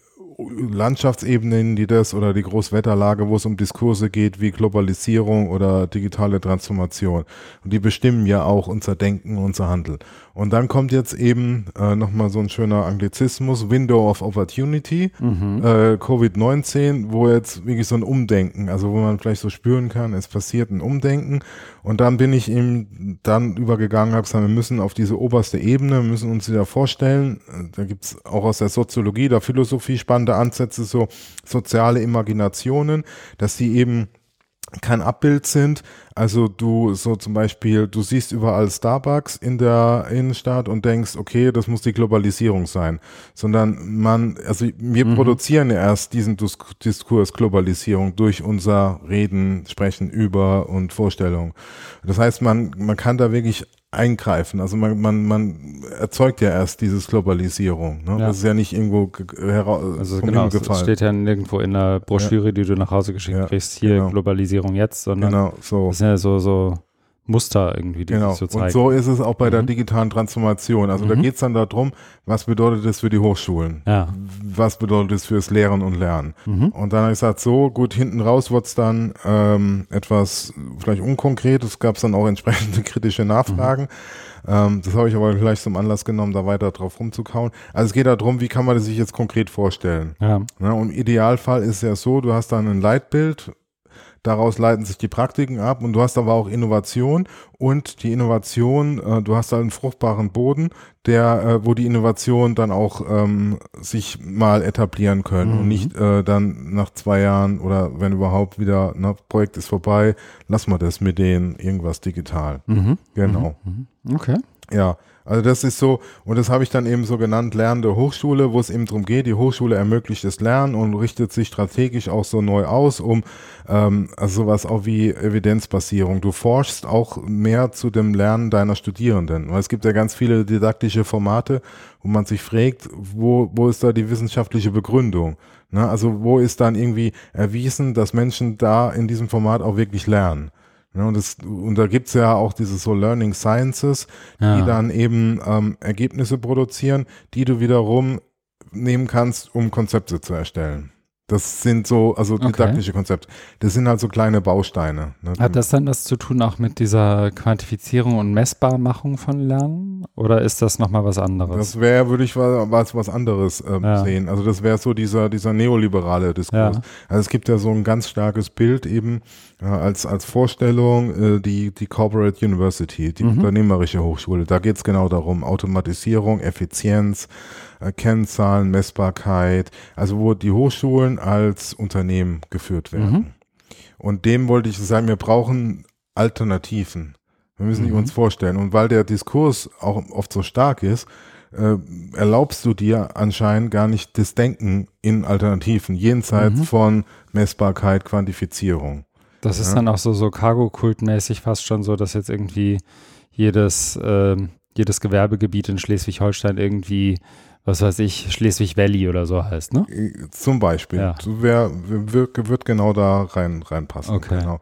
Landschaftsebenen, die das oder die Großwetterlage, wo es um Diskurse geht wie Globalisierung oder digitale Transformation. Und die bestimmen ja auch unser Denken, unser Handel. Und dann kommt jetzt eben äh, nochmal so ein schöner Anglizismus, Window of Opportunity, mhm. äh, Covid-19, wo jetzt wirklich so ein Umdenken, also wo man vielleicht so spüren kann, es passiert ein Umdenken. Und dann bin ich ihm dann übergegangen, habe gesagt, wir müssen auf diese oberste Ebene, müssen uns wieder vorstellen, da gibt's auch aus der Soziologie, der Philosophie spannende Ansätze, so soziale Imaginationen, dass die eben kein Abbild sind. Also du so zum Beispiel, du siehst überall Starbucks in der Innenstadt und denkst, okay, das muss die Globalisierung sein. Sondern man, also wir mhm. produzieren ja erst diesen Diskurs Globalisierung durch unser Reden, Sprechen über und Vorstellung. Das heißt, man, man kann da wirklich eingreifen. Also man, man, man erzeugt ja erst dieses Globalisierung. Ne? Ja. Das ist ja nicht irgendwo heraus. Also genau, es steht ja nirgendwo in der Broschüre, ja. die du nach Hause geschickt ja, kriegst, hier genau. Globalisierung jetzt, sondern genau, so. das ist ja so, so Muster irgendwie, die genau. so zeigen. Und so ist es auch bei mhm. der digitalen Transformation. Also mhm. da geht es dann darum, was bedeutet das für die Hochschulen? Ja. Was bedeutet das fürs Lehren und Lernen? Mhm. Und dann habe ich gesagt, so gut, hinten raus wird es dann ähm, etwas vielleicht unkonkret. Es gab dann auch entsprechende kritische Nachfragen. Mhm. Ähm, das habe ich aber gleich zum Anlass genommen, da weiter drauf rumzukauen. Also es geht darum, wie kann man das sich jetzt konkret vorstellen? Ja. ja und im Idealfall ist es ja so, du hast dann ein Leitbild, Daraus leiten sich die Praktiken ab und du hast aber auch Innovation und die Innovation, äh, du hast einen fruchtbaren Boden, der, äh, wo die Innovation dann auch ähm, sich mal etablieren können mhm. und nicht äh, dann nach zwei Jahren oder wenn überhaupt wieder, na, Projekt ist vorbei, lass mal das mit denen irgendwas digital. Mhm. Genau. Mhm. mhm. Okay. Ja. Also das ist so, und das habe ich dann eben so genannt, lernende Hochschule, wo es eben darum geht, die Hochschule ermöglicht das Lernen und richtet sich strategisch auch so neu aus, um ähm, also sowas auch wie Evidenzbasierung. Du forschst auch mehr zu dem Lernen deiner Studierenden. Weil es gibt ja ganz viele didaktische Formate, wo man sich fragt, wo, wo ist da die wissenschaftliche Begründung? Ne? Also wo ist dann irgendwie erwiesen, dass Menschen da in diesem Format auch wirklich lernen? Ja, und, das, und da gibt's ja auch diese so Learning Sciences, die ja. dann eben ähm, Ergebnisse produzieren, die du wiederum nehmen kannst, um Konzepte zu erstellen. Das sind so, also didaktische okay. Konzepte. Das sind halt so kleine Bausteine. Ne? Hat das dann das zu tun auch mit dieser Quantifizierung und Messbarmachung von Lernen? Oder ist das nochmal was anderes? Das wäre, würde ich was, was anderes ähm, ja. sehen. Also das wäre so dieser, dieser neoliberale Diskurs. Ja. Also es gibt ja so ein ganz starkes Bild eben äh, als, als Vorstellung, äh, die, die Corporate University, die mhm. unternehmerische Hochschule. Da geht es genau darum, Automatisierung, Effizienz, Kennzahlen, Messbarkeit, also wo die Hochschulen als Unternehmen geführt werden. Mhm. Und dem wollte ich sagen, wir brauchen Alternativen. Wir müssen mhm. uns vorstellen. Und weil der Diskurs auch oft so stark ist, äh, erlaubst du dir anscheinend gar nicht das Denken in Alternativen, jenseits mhm. von Messbarkeit, Quantifizierung. Das ja. ist dann auch so, so Cargo-Kultmäßig fast schon so, dass jetzt irgendwie jedes, äh, jedes Gewerbegebiet in Schleswig-Holstein irgendwie was weiß ich, Schleswig Valley oder so heißt, ne? Zum Beispiel. Ja. Wer, wird, wird genau da rein, reinpassen. Okay. Genau.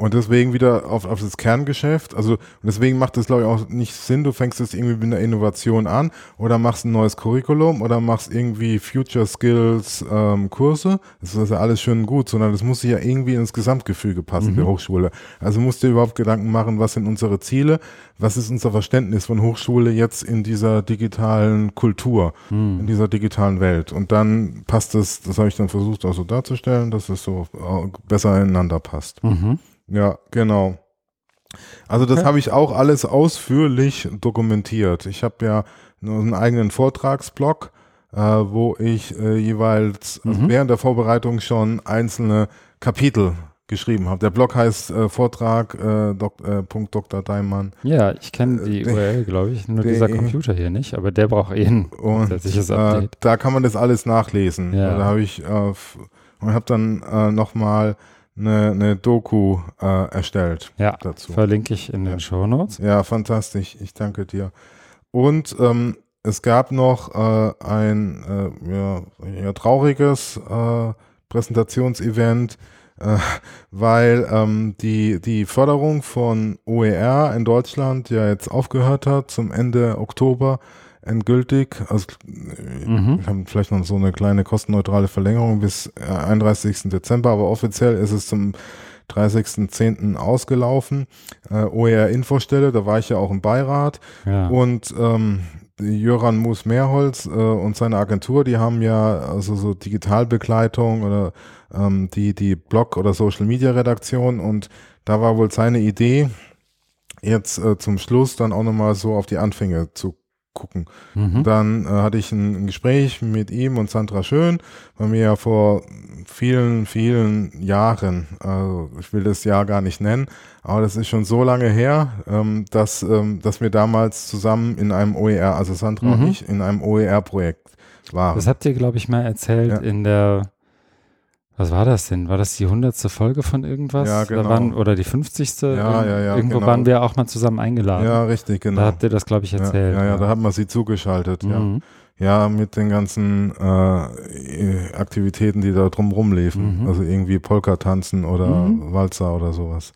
Und deswegen wieder auf, auf das Kerngeschäft. Also deswegen macht es, glaube ich, auch nicht Sinn, du fängst es irgendwie mit einer Innovation an oder machst ein neues Curriculum oder machst irgendwie Future Skills ähm, Kurse. Das ist ja alles schön und gut, sondern das muss sich ja irgendwie ins Gesamtgefüge passen, mhm. der Hochschule. Also musst du dir überhaupt Gedanken machen, was sind unsere Ziele, was ist unser Verständnis von Hochschule jetzt in dieser digitalen Kultur, mhm. in dieser digitalen Welt. Und dann passt es, das habe ich dann versucht auch so darzustellen, dass es so äh, besser ineinander passt. Mhm. Ja, genau. Also das habe ich auch alles ausführlich dokumentiert. Ich habe ja einen eigenen Vortragsblog, äh, wo ich äh, jeweils also mhm. während der Vorbereitung schon einzelne Kapitel geschrieben habe. Der Blog heißt äh, Vortrag äh, Dok, äh. Daimann. Ja, ich kenne die äh, URL, glaube ich, nur dieser Computer hier nicht, aber der braucht eh ein zusätzliches Update. da kann man das alles nachlesen. Ja. Da habe ich äh, und habe dann äh, nochmal eine, eine Doku äh, erstellt ja, dazu. Verlinke ich in den ja. Show Notes. Ja, fantastisch. Ich danke dir. Und ähm, es gab noch äh, ein äh, ja, trauriges äh, Präsentationsevent, äh, weil ähm, die, die Förderung von OER in Deutschland ja jetzt aufgehört hat zum Ende Oktober. Endgültig. Also mhm. wir haben vielleicht noch so eine kleine kostenneutrale Verlängerung bis 31. Äh, Dezember, aber offiziell ist es zum 30.10. ausgelaufen. Äh, OER-Infostelle, da war ich ja auch im Beirat. Ja. Und ähm, Jöran Moos Mehrholz äh, und seine Agentur, die haben ja also so Digitalbegleitung oder ähm, die, die Blog- oder Social-Media-Redaktion und da war wohl seine Idee, jetzt äh, zum Schluss dann auch nochmal so auf die Anfänge zu gucken. Mhm. Dann äh, hatte ich ein, ein, Gespräch mit ihm und Sandra Schön, weil wir ja vor vielen, vielen Jahren, also ich will das Jahr gar nicht nennen, aber das ist schon so lange her, ähm, dass, ähm, dass wir damals zusammen in einem OER, also Sandra mhm. und ich, in einem OER-Projekt waren. Das habt ihr, glaube ich, mal erzählt ja. in der was war das denn? War das die hundertste Folge von irgendwas? Ja, genau. Waren, oder die 50. Ja, ja, ja. Irgendwo genau. waren wir auch mal zusammen eingeladen. Ja, richtig, genau. Da habt ihr das, glaube ich, erzählt. Ja, ja, ja, da hat man sie zugeschaltet, mhm. ja. Ja, mit den ganzen äh, Aktivitäten, die da drumrum liefen. Mhm. Also irgendwie Polka tanzen oder mhm. Walzer oder sowas.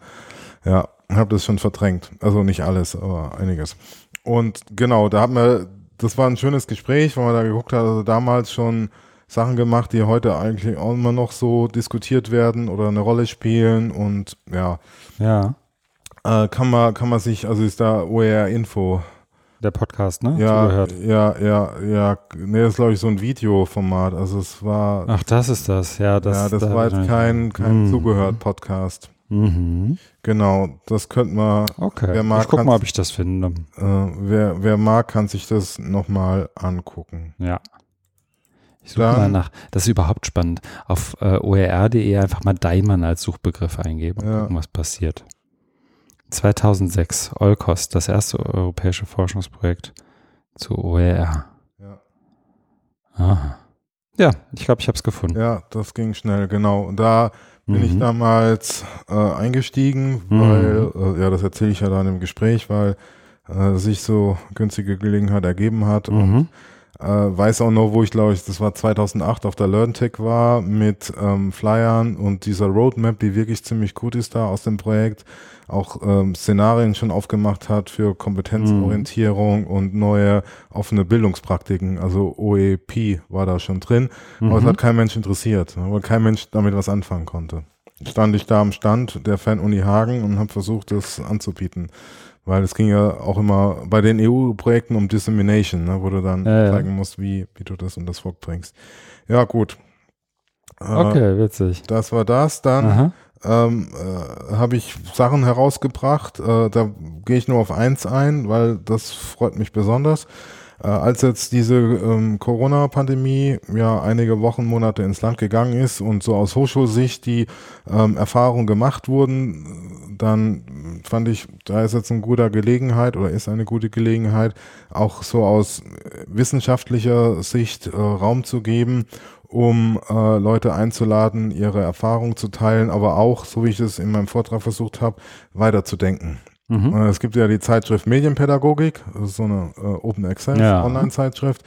Ja, habe das schon verdrängt. Also nicht alles, aber einiges. Und genau, da haben wir, das war ein schönes Gespräch, wo man da geguckt hat, also damals schon Sachen gemacht, die heute eigentlich auch immer noch so diskutiert werden oder eine Rolle spielen und ja. Ja. Äh, kann man, kann man sich, also ist da OER Info. Der Podcast, ne? Ja, Zugehört. ja, ja, ja. Ne, das ist glaube ich so ein Videoformat. Also es war. Ach, das ist das, ja. Das, ja, das da war jetzt kein, kein mhm. Zugehört-Podcast. Mhm. Genau, das könnte man. Okay. Wer mag, ich guck mal, ob ich das finde. Äh, wer, wer mag, kann sich das nochmal angucken. Ja. Ich suche mal nach, das ist überhaupt spannend, auf äh, OER.de einfach mal Daimann als Suchbegriff eingeben und ja. gucken, was passiert. 2006, Olkost, das erste europäische Forschungsprojekt zu OER. Ja. Aha. Ja, ich glaube, ich habe es gefunden. Ja, das ging schnell, genau. Und da bin mhm. ich damals äh, eingestiegen, mhm. weil, äh, ja, das erzähle ich ja dann im Gespräch, weil äh, sich so günstige Gelegenheit ergeben hat mhm. und äh, weiß auch noch, wo ich glaube ich, das war 2008 auf der LearnTech war mit ähm, Flyern und dieser Roadmap, die wirklich ziemlich gut ist da aus dem Projekt, auch ähm, Szenarien schon aufgemacht hat für Kompetenzorientierung mhm. und neue offene Bildungspraktiken. Also OEP war da schon drin, mhm. aber es hat kein Mensch interessiert, weil kein Mensch damit was anfangen konnte. Stand ich da am Stand der Fan-Uni Hagen und habe versucht, das anzubieten. Weil es ging ja auch immer bei den EU-Projekten um Dissemination, ne, wo du dann ja, zeigen ja. musst, wie, wie du das in das Volk bringst. Ja, gut. Äh, okay, witzig. Das war das. Dann ähm, äh, habe ich Sachen herausgebracht. Äh, da gehe ich nur auf eins ein, weil das freut mich besonders. Äh, als jetzt diese ähm, Corona-Pandemie ja einige Wochen, Monate ins Land gegangen ist und so aus Hochschulsicht die ähm, Erfahrungen gemacht wurden, dann fand ich, da ist jetzt eine gute Gelegenheit oder ist eine gute Gelegenheit, auch so aus wissenschaftlicher Sicht äh, Raum zu geben, um äh, Leute einzuladen, ihre Erfahrungen zu teilen, aber auch, so wie ich es in meinem Vortrag versucht habe, weiterzudenken. Mhm. Äh, es gibt ja die Zeitschrift Medienpädagogik, das ist so eine äh, Open Access ja. Online-Zeitschrift.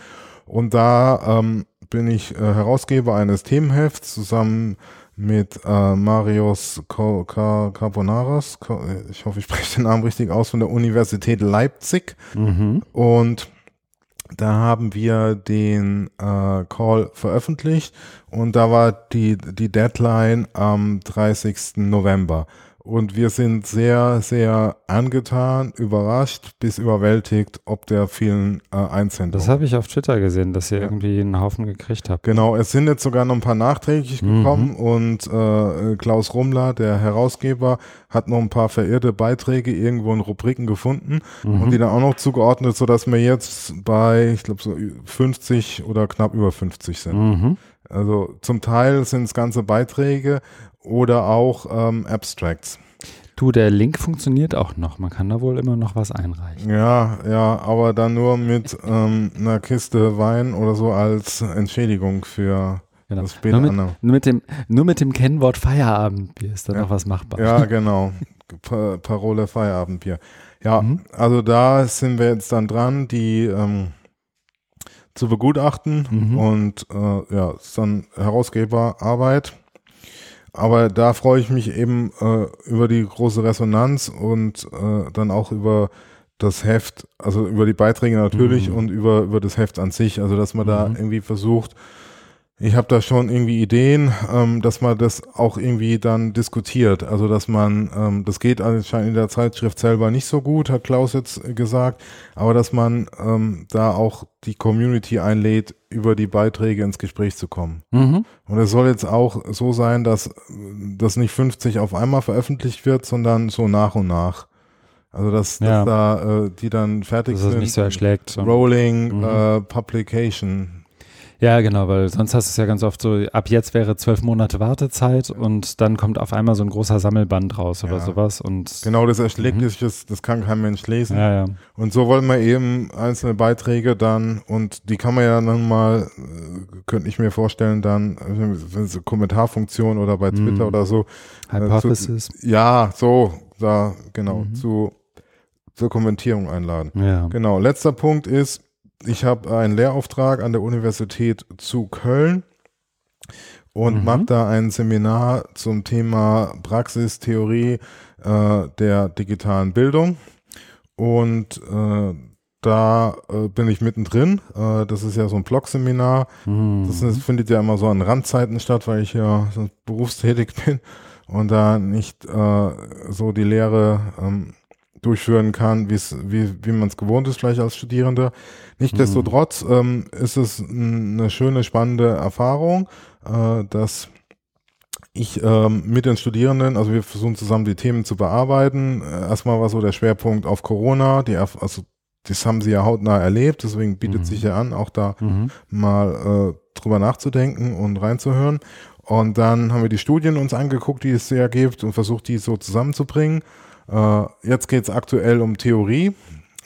Und da ähm, bin ich äh, Herausgeber eines Themenhefts zusammen mit äh, Marius Carbonaras, ich hoffe, ich spreche den Namen richtig aus, von der Universität Leipzig. Mhm. Und da haben wir den äh, Call veröffentlicht und da war die, die Deadline am 30. November. Und wir sind sehr, sehr angetan, überrascht bis überwältigt, ob der vielen äh, Einsendungen. Das habe ich auf Twitter gesehen, dass ihr ja. irgendwie einen Haufen gekriegt habt. Genau, es sind jetzt sogar noch ein paar nachträglich mhm. gekommen und äh, Klaus Rumler, der Herausgeber, hat noch ein paar verirrte Beiträge irgendwo in Rubriken gefunden mhm. und die dann auch noch zugeordnet, sodass wir jetzt bei, ich glaube, so 50 oder knapp über 50 sind. Mhm. Also zum Teil sind es ganze Beiträge oder auch ähm, Abstracts. Du, der Link funktioniert auch noch. Man kann da wohl immer noch was einreichen. Ja, ja, aber dann nur mit ähm, einer Kiste Wein oder so als Entschädigung für genau. das später. Nur mit, nur mit, dem, nur mit dem Kennwort Feierabendbier ist da ja. noch was machbar. Ja, genau. Pa Parole Feierabendbier. Ja, mhm. also da sind wir jetzt dann dran, die ähm, zu begutachten mhm. und äh, ja, ist dann Herausgeberarbeit aber da freue ich mich eben äh, über die große Resonanz und äh, dann auch über das Heft, also über die Beiträge natürlich mhm. und über, über das Heft an sich. Also dass man mhm. da irgendwie versucht, ich habe da schon irgendwie Ideen, ähm, dass man das auch irgendwie dann diskutiert. Also dass man, ähm, das geht anscheinend in der Zeitschrift selber nicht so gut, hat Klaus jetzt gesagt, aber dass man ähm, da auch die Community einlädt, über die Beiträge ins Gespräch zu kommen. Mhm. Und es soll jetzt auch so sein, dass das nicht 50 auf einmal veröffentlicht wird, sondern so nach und nach. Also dass, ja. dass da äh, die dann fertig dass sind. nicht so erschlägt. Rolling mhm. äh, Publication ja, genau, weil sonst hast du es ja ganz oft so, ab jetzt wäre zwölf Monate Wartezeit und dann kommt auf einmal so ein großer Sammelband raus oder ja. sowas. Und genau, das erschlägt mhm. sich, das, das kann kein Mensch lesen. Ja, ja. Und so wollen wir eben einzelne Beiträge dann, und die kann man ja dann mal, äh, könnte ich mir vorstellen, dann, wenn so Kommentarfunktion oder bei Twitter mhm. oder so. Hypothesis. Äh, zu, ja, so, da, genau, mhm. zu, zur Kommentierung einladen. Ja. Genau. Letzter Punkt ist, ich habe einen Lehrauftrag an der Universität zu Köln und mhm. mache da ein Seminar zum Thema Praxistheorie äh, der digitalen Bildung. Und äh, da äh, bin ich mittendrin. Äh, das ist ja so ein Blog-Seminar. Mhm. Das, das, findet ja immer so an Randzeiten statt, weil ich ja berufstätig bin und da nicht äh, so die Lehre ähm, durchführen kann, wie, wie man es gewohnt ist, vielleicht als Studierender. Nichtsdestotrotz mhm. ähm, ist es eine schöne, spannende Erfahrung, äh, dass ich ähm, mit den Studierenden, also wir versuchen zusammen die Themen zu bearbeiten. Äh, erstmal war so der Schwerpunkt auf Corona, die, also das haben sie ja hautnah erlebt, deswegen bietet mhm. sich ja an, auch da mhm. mal äh, drüber nachzudenken und reinzuhören. Und dann haben wir die Studien uns angeguckt, die es ja gibt und versucht, die so zusammenzubringen. Äh, jetzt geht es aktuell um Theorie,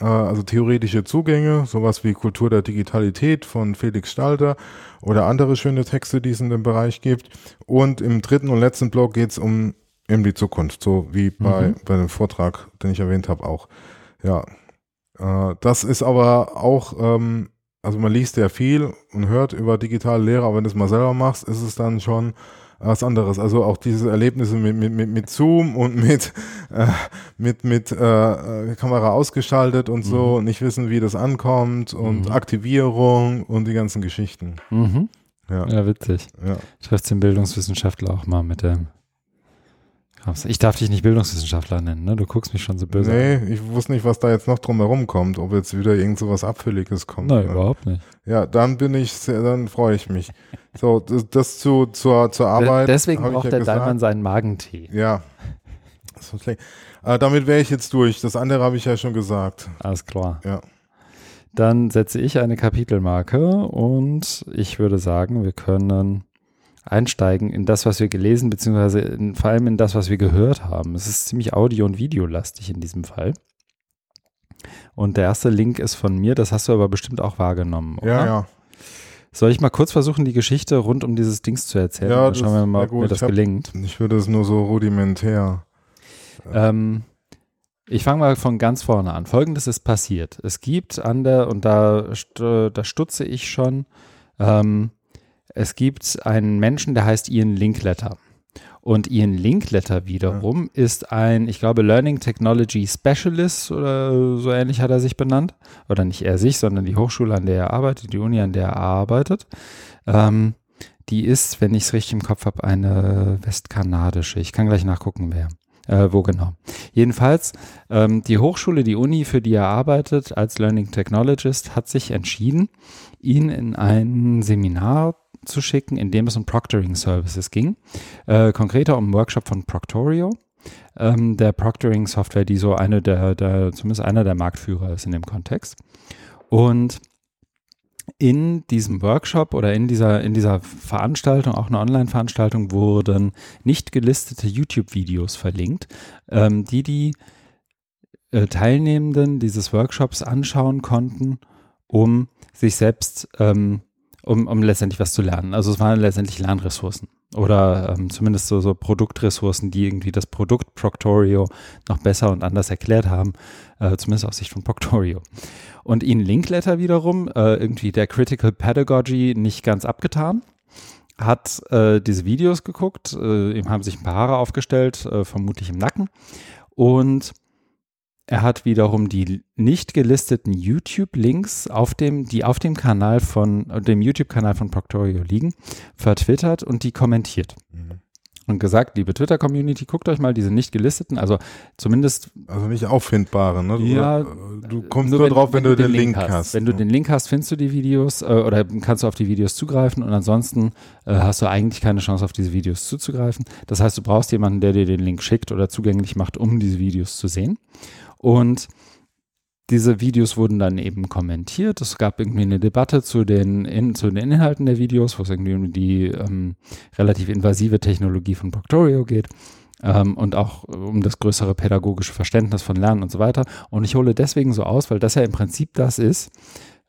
äh, also theoretische Zugänge, sowas wie Kultur der Digitalität von Felix Stalter oder andere schöne Texte, die es in dem Bereich gibt. Und im dritten und letzten Blog geht es um eben die Zukunft, so wie bei, mhm. bei dem Vortrag, den ich erwähnt habe, auch. Ja. Äh, das ist aber auch, ähm, also man liest ja viel und hört über digitale Lehre, aber wenn du es mal selber machst, ist es dann schon was anderes. Also auch diese Erlebnisse mit, mit, mit, mit Zoom und mit, äh, mit, mit äh, Kamera ausgeschaltet und so mhm. und nicht wissen, wie das ankommt und mhm. Aktivierung und die ganzen Geschichten. Mhm. Ja. ja, witzig. Ja. Trifft den Bildungswissenschaftler auch mal mit dem ich darf dich nicht Bildungswissenschaftler nennen, ne? Du guckst mich schon so böse Nee, an. ich wusste nicht, was da jetzt noch drumherum kommt, ob jetzt wieder irgend so was Abfälliges kommt. Nein, ne? überhaupt nicht. Ja, dann bin ich, sehr, dann freue ich mich. So, das, das zu, zur, zur Arbeit. Deswegen braucht ja der Daimann seinen Magentee. Ja. Äh, damit wäre ich jetzt durch. Das andere habe ich ja schon gesagt. Alles klar. Ja. Dann setze ich eine Kapitelmarke und ich würde sagen, wir können einsteigen in das, was wir gelesen, beziehungsweise in, vor allem in das, was wir gehört haben. Es ist ziemlich audio- und videolastig in diesem Fall. Und der erste Link ist von mir, das hast du aber bestimmt auch wahrgenommen, oder? Ja, ja. Soll ich mal kurz versuchen, die Geschichte rund um dieses Dings zu erzählen? Ja, Dann schauen wir mal, ob mir das ich hab, gelingt. Ich würde es nur so rudimentär. Ähm, ich fange mal von ganz vorne an. Folgendes ist passiert. Es gibt an der, und da, da stutze ich schon, ähm, es gibt einen Menschen, der heißt Ian Linkletter. Und Ian Linkletter wiederum ja. ist ein, ich glaube, Learning Technology Specialist oder so ähnlich hat er sich benannt. Oder nicht er sich, sondern die Hochschule, an der er arbeitet, die Uni, an der er arbeitet. Ähm, die ist, wenn ich es richtig im Kopf habe, eine westkanadische. Ich kann gleich nachgucken, wer. Äh, wo genau. Jedenfalls, ähm, die Hochschule, die Uni, für die er arbeitet als Learning Technologist, hat sich entschieden, ihn in ein Seminar zu schicken, in dem es um Proctoring Services ging. Äh, konkreter um Workshop von Proctorio, ähm, der Proctoring Software, die so eine der, der, zumindest einer der Marktführer ist in dem Kontext. Und in diesem Workshop oder in dieser, in dieser Veranstaltung, auch eine Online-Veranstaltung, wurden nicht gelistete YouTube-Videos verlinkt, ähm, die die äh, Teilnehmenden dieses Workshops anschauen konnten, um sich selbst ähm, um, um letztendlich was zu lernen. Also es waren letztendlich Lernressourcen oder ähm, zumindest so, so Produktressourcen, die irgendwie das Produkt Proctorio noch besser und anders erklärt haben, äh, zumindest aus Sicht von Proctorio. Und Ian Linkletter wiederum, äh, irgendwie der Critical Pedagogy nicht ganz abgetan, hat äh, diese Videos geguckt, äh, ihm haben sich ein paar Haare aufgestellt, äh, vermutlich im Nacken und er hat wiederum die nicht gelisteten YouTube-Links auf dem, die auf dem Kanal von, dem YouTube-Kanal von Proctorio liegen, vertwittert und die kommentiert. Mhm und gesagt, liebe Twitter-Community, guckt euch mal diese nicht gelisteten, also zumindest. Also nicht auffindbare, ne? Du, ja, du kommst nur, wenn, drauf, wenn, wenn, du den, Link hast. hast. Wenn du den Link hast, findest du die Videos äh, oder kannst du auf die Videos zugreifen und ansonsten äh, hast du eigentlich keine Chance, auf diese Videos zuzugreifen. Das heißt, du brauchst jemanden, der dir den Link schickt oder zugänglich macht, um diese Videos zu sehen. Und diese Videos wurden dann eben kommentiert. Es gab irgendwie eine Debatte zu den, in, zu den Inhalten der Videos, wo es irgendwie um die ähm, relativ invasive Technologie von Proctorio geht. Ähm, und auch um das größere pädagogische Verständnis von Lernen und so weiter. Und ich hole deswegen so aus, weil das ja im Prinzip das ist,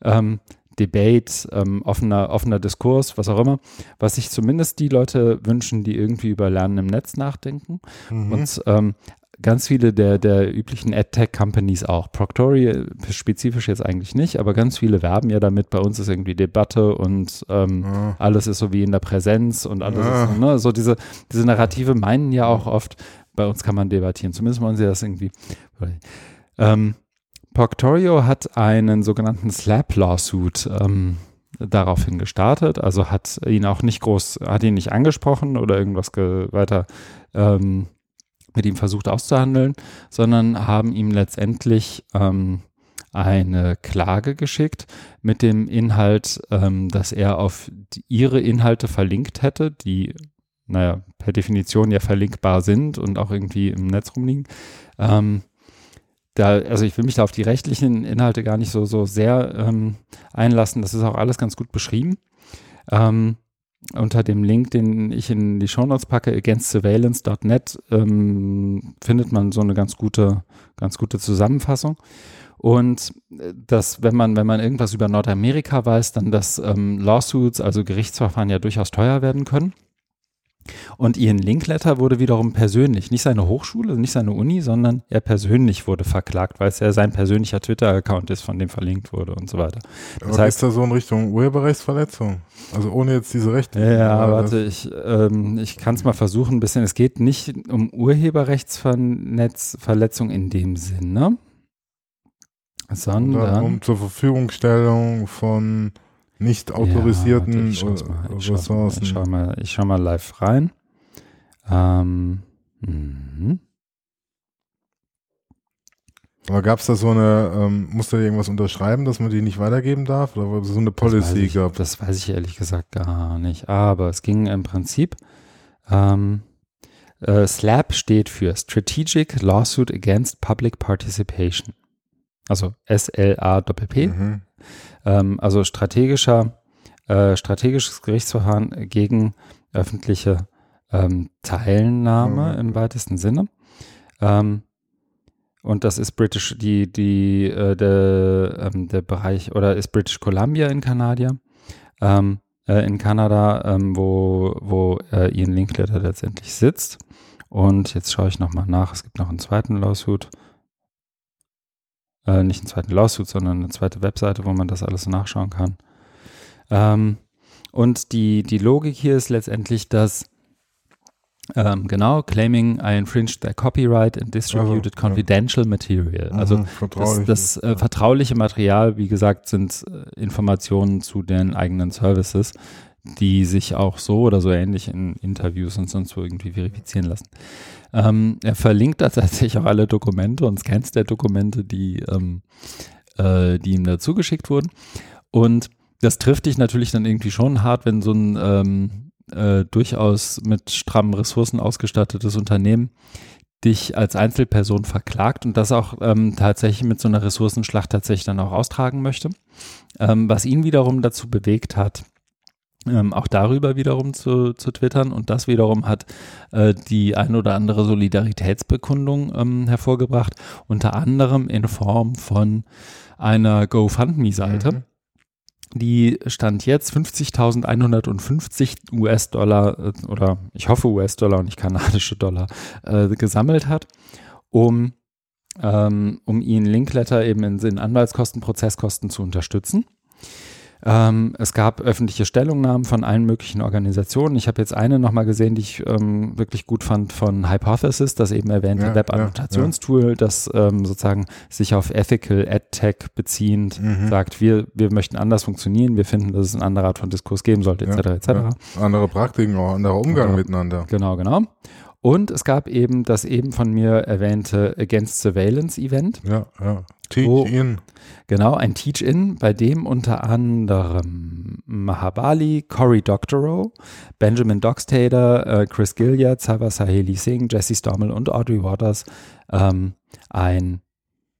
ähm, Debate, ähm, offener, offener Diskurs, was auch immer, was sich zumindest die Leute wünschen, die irgendwie über Lernen im Netz nachdenken. Mhm. Und ähm, ganz viele der, der üblichen AdTech-Companies auch. Proctorio spezifisch jetzt eigentlich nicht, aber ganz viele werben ja damit. Bei uns ist irgendwie Debatte und ähm, ja. alles ist so wie in der Präsenz und alles ja. ist, ne? so diese, diese Narrative meinen ja auch oft, bei uns kann man debattieren. Zumindest wollen sie das irgendwie. Ähm, Proctorio hat einen sogenannten Slap-Lawsuit ähm, daraufhin gestartet, also hat ihn auch nicht groß, hat ihn nicht angesprochen oder irgendwas weiter ähm, mit ihm versucht auszuhandeln, sondern haben ihm letztendlich ähm, eine Klage geschickt mit dem Inhalt, ähm, dass er auf ihre Inhalte verlinkt hätte, die, naja, per Definition ja verlinkbar sind und auch irgendwie im Netz rumliegen. Ähm, da, also ich will mich da auf die rechtlichen Inhalte gar nicht so, so sehr ähm, einlassen. Das ist auch alles ganz gut beschrieben. Ähm, unter dem Link, den ich in die Shownotes packe, againstsurveillance.net, ähm, findet man so eine ganz gute, ganz gute Zusammenfassung. Und äh, dass, wenn man, wenn man irgendwas über Nordamerika weiß, dann dass ähm, Lawsuits, also Gerichtsverfahren ja durchaus teuer werden können. Und Ian Linkletter wurde wiederum persönlich, nicht seine Hochschule, nicht seine Uni, sondern er persönlich wurde verklagt, weil es ja sein persönlicher Twitter-Account ist, von dem verlinkt wurde und so weiter. Das Aber heißt, ist da so in Richtung Urheberrechtsverletzung? Also ohne jetzt diese Rechte. Ja, warte, ich, ähm, ich kann es mal versuchen ein bisschen. Es geht nicht um Urheberrechtsverletzung in dem Sinne, sondern um zur Verfügungstellung von nicht autorisierten ja, warte, ich Ressourcen. Ich schau, mal, ich schau mal live rein. Ähm, mhm. Aber gab es da so eine, ähm, musste irgendwas unterschreiben, dass man die nicht weitergeben darf? Oder war so eine Policy das gab? Das weiß ich ehrlich gesagt gar nicht. Aber es ging im Prinzip, ähm, äh, SLAP steht für Strategic Lawsuit Against Public Participation. Also S-L-A-P-P. Mhm. Ähm, also strategischer, äh, strategisches Gerichtsverfahren gegen öffentliche ähm, Teilnahme mhm. im weitesten Sinne. Ähm, und das ist British, die, die, äh, der, ähm, der Bereich, oder ist British Columbia in Kanada, ähm, äh, in Kanada, ähm, wo, wo äh, Ian Linkletter letztendlich sitzt. Und jetzt schaue ich nochmal nach, es gibt noch einen zweiten Lawsuit äh, nicht einen zweiten Lawsuit, sondern eine zweite Webseite, wo man das alles nachschauen kann. Ähm, und die, die Logik hier ist letztendlich, dass ähm, genau, claiming I infringed their copyright and distributed also, confidential ja. material. Mhm, also das, das äh, vertrauliche Material, wie gesagt, sind äh, Informationen zu den eigenen Services, die sich auch so oder so ähnlich in Interviews und sonst wo irgendwie verifizieren lassen. Ähm, er verlinkt da tatsächlich auch alle Dokumente und Scans der Dokumente, die, ähm, äh, die ihm dazu geschickt wurden. Und das trifft dich natürlich dann irgendwie schon hart, wenn so ein ähm, äh, durchaus mit strammen Ressourcen ausgestattetes Unternehmen dich als Einzelperson verklagt und das auch ähm, tatsächlich mit so einer Ressourcenschlacht tatsächlich dann auch austragen möchte. Ähm, was ihn wiederum dazu bewegt hat, ähm, auch darüber wiederum zu, zu twittern und das wiederum hat äh, die ein oder andere Solidaritätsbekundung ähm, hervorgebracht, unter anderem in Form von einer GoFundMe-Seite. Mhm. Die stand jetzt 50.150 US-Dollar äh, oder ich hoffe US-Dollar und nicht kanadische Dollar äh, gesammelt hat, um, ähm, um ihn Linkletter eben in, in Anwaltskosten, Prozesskosten zu unterstützen. Ähm, es gab öffentliche Stellungnahmen von allen möglichen Organisationen. Ich habe jetzt eine nochmal gesehen, die ich ähm, wirklich gut fand von Hypothesis, das eben erwähnte ja, Web-Annotationstool, ja, ja. das ähm, sozusagen sich auf Ethical AdTech beziehend mhm. sagt, wir, wir möchten anders funktionieren, wir finden, dass es eine andere Art von Diskurs geben sollte, etc. etc. Andere Praktiken, auch anderer Umgang Oder, miteinander. Genau, genau. Und es gab eben das eben von mir erwähnte Against Surveillance Event. Ja, ja. Teach-In. Genau, ein Teach-In, bei dem unter anderem Mahabali, Cory Doctorow, Benjamin Doxtader, äh, Chris Gilliard, Sava Saheli Singh, Jesse Stommel und Audrey Waters ähm, ein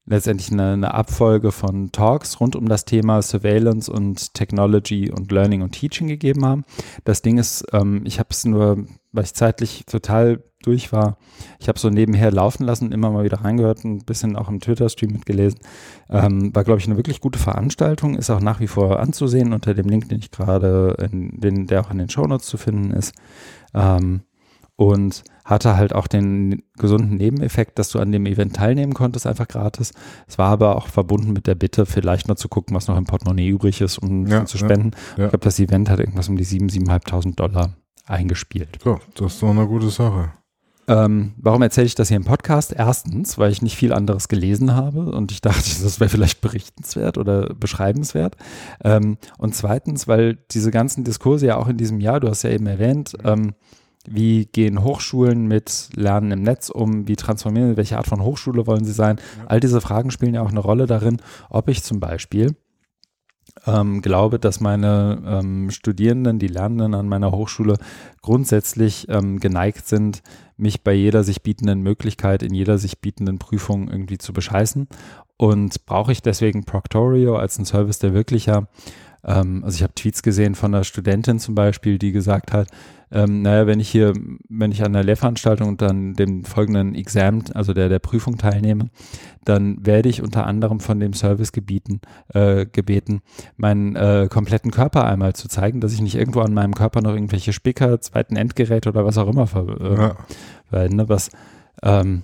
letztendlich eine, eine, Abfolge von Talks rund um das Thema Surveillance und Technology und Learning und Teaching gegeben haben. Das Ding ist, ähm, ich habe es nur, weil ich zeitlich total durch war, ich habe so nebenher laufen lassen, immer mal wieder reingehört, ein bisschen auch im Twitter-Stream mitgelesen. Ähm, war, glaube ich, eine wirklich gute Veranstaltung, ist auch nach wie vor anzusehen unter dem Link, den ich gerade, der auch in den Shownotes zu finden ist. Ähm, und hatte halt auch den gesunden Nebeneffekt, dass du an dem Event teilnehmen konntest, einfach gratis. Es war aber auch verbunden mit der Bitte, vielleicht mal zu gucken, was noch im Portemonnaie übrig ist, um ja, zu spenden. Ja, ja. Ich glaube, das Event hat irgendwas um die 7.000, 7.500 Dollar eingespielt. So, das ist doch eine gute Sache. Ähm, warum erzähle ich das hier im Podcast? Erstens, weil ich nicht viel anderes gelesen habe und ich dachte, das wäre vielleicht berichtenswert oder beschreibenswert. Ähm, und zweitens, weil diese ganzen Diskurse ja auch in diesem Jahr, du hast ja eben erwähnt, ähm, wie gehen Hochschulen mit Lernen im Netz um? Wie transformieren sie? Welche Art von Hochschule wollen sie sein? All diese Fragen spielen ja auch eine Rolle darin, ob ich zum Beispiel ähm, glaube, dass meine ähm, Studierenden, die Lernenden an meiner Hochschule grundsätzlich ähm, geneigt sind, mich bei jeder sich bietenden Möglichkeit, in jeder sich bietenden Prüfung irgendwie zu bescheißen. Und brauche ich deswegen Proctorio als einen Service, der wirklich ja, ähm, also ich habe Tweets gesehen von einer Studentin zum Beispiel, die gesagt hat, ähm, naja, wenn ich hier, wenn ich an der Lehrveranstaltung und dann dem folgenden Exam, also der, der Prüfung teilnehme, dann werde ich unter anderem von dem Service gebieten, äh, gebeten, meinen äh, kompletten Körper einmal zu zeigen, dass ich nicht irgendwo an meinem Körper noch irgendwelche Spicker, zweiten Endgeräte oder was auch immer ver äh, ja. verwende, was ähm,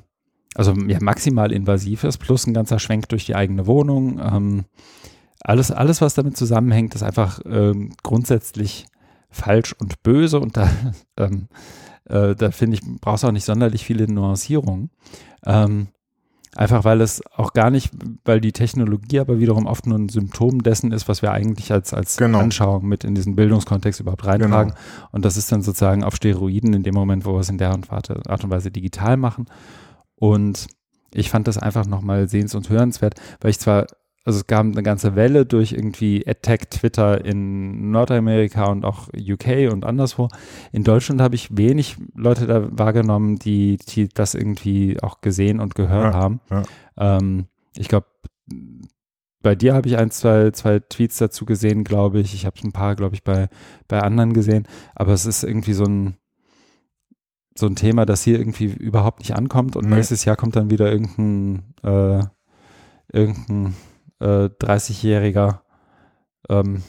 also ja, maximal invasiv ist, plus ein ganzer Schwenk durch die eigene Wohnung. Ähm, alles, alles, was damit zusammenhängt, ist einfach ähm, grundsätzlich falsch und böse und da, ähm, äh, da finde ich, brauchst du auch nicht sonderlich viele Nuancierungen. Ähm, einfach weil es auch gar nicht, weil die Technologie aber wiederum oft nur ein Symptom dessen ist, was wir eigentlich als, als genau. Anschauung mit in diesen Bildungskontext überhaupt reintragen. Genau. Und das ist dann sozusagen auf Steroiden in dem Moment, wo wir es in der Art und Weise digital machen. Und ich fand das einfach nochmal sehens- und hörenswert, weil ich zwar also es gab eine ganze Welle durch irgendwie Attack Twitter in Nordamerika und auch UK und anderswo. In Deutschland habe ich wenig Leute da wahrgenommen, die, die das irgendwie auch gesehen und gehört ja, haben. Ja. Ähm, ich glaube, bei dir habe ich ein, zwei, zwei Tweets dazu gesehen, glaube ich. Ich habe ein paar, glaube ich, bei, bei anderen gesehen. Aber es ist irgendwie so ein, so ein Thema, das hier irgendwie überhaupt nicht ankommt. Und nee. nächstes Jahr kommt dann wieder irgendein, äh, irgendein äh, 30-jähriger ähm,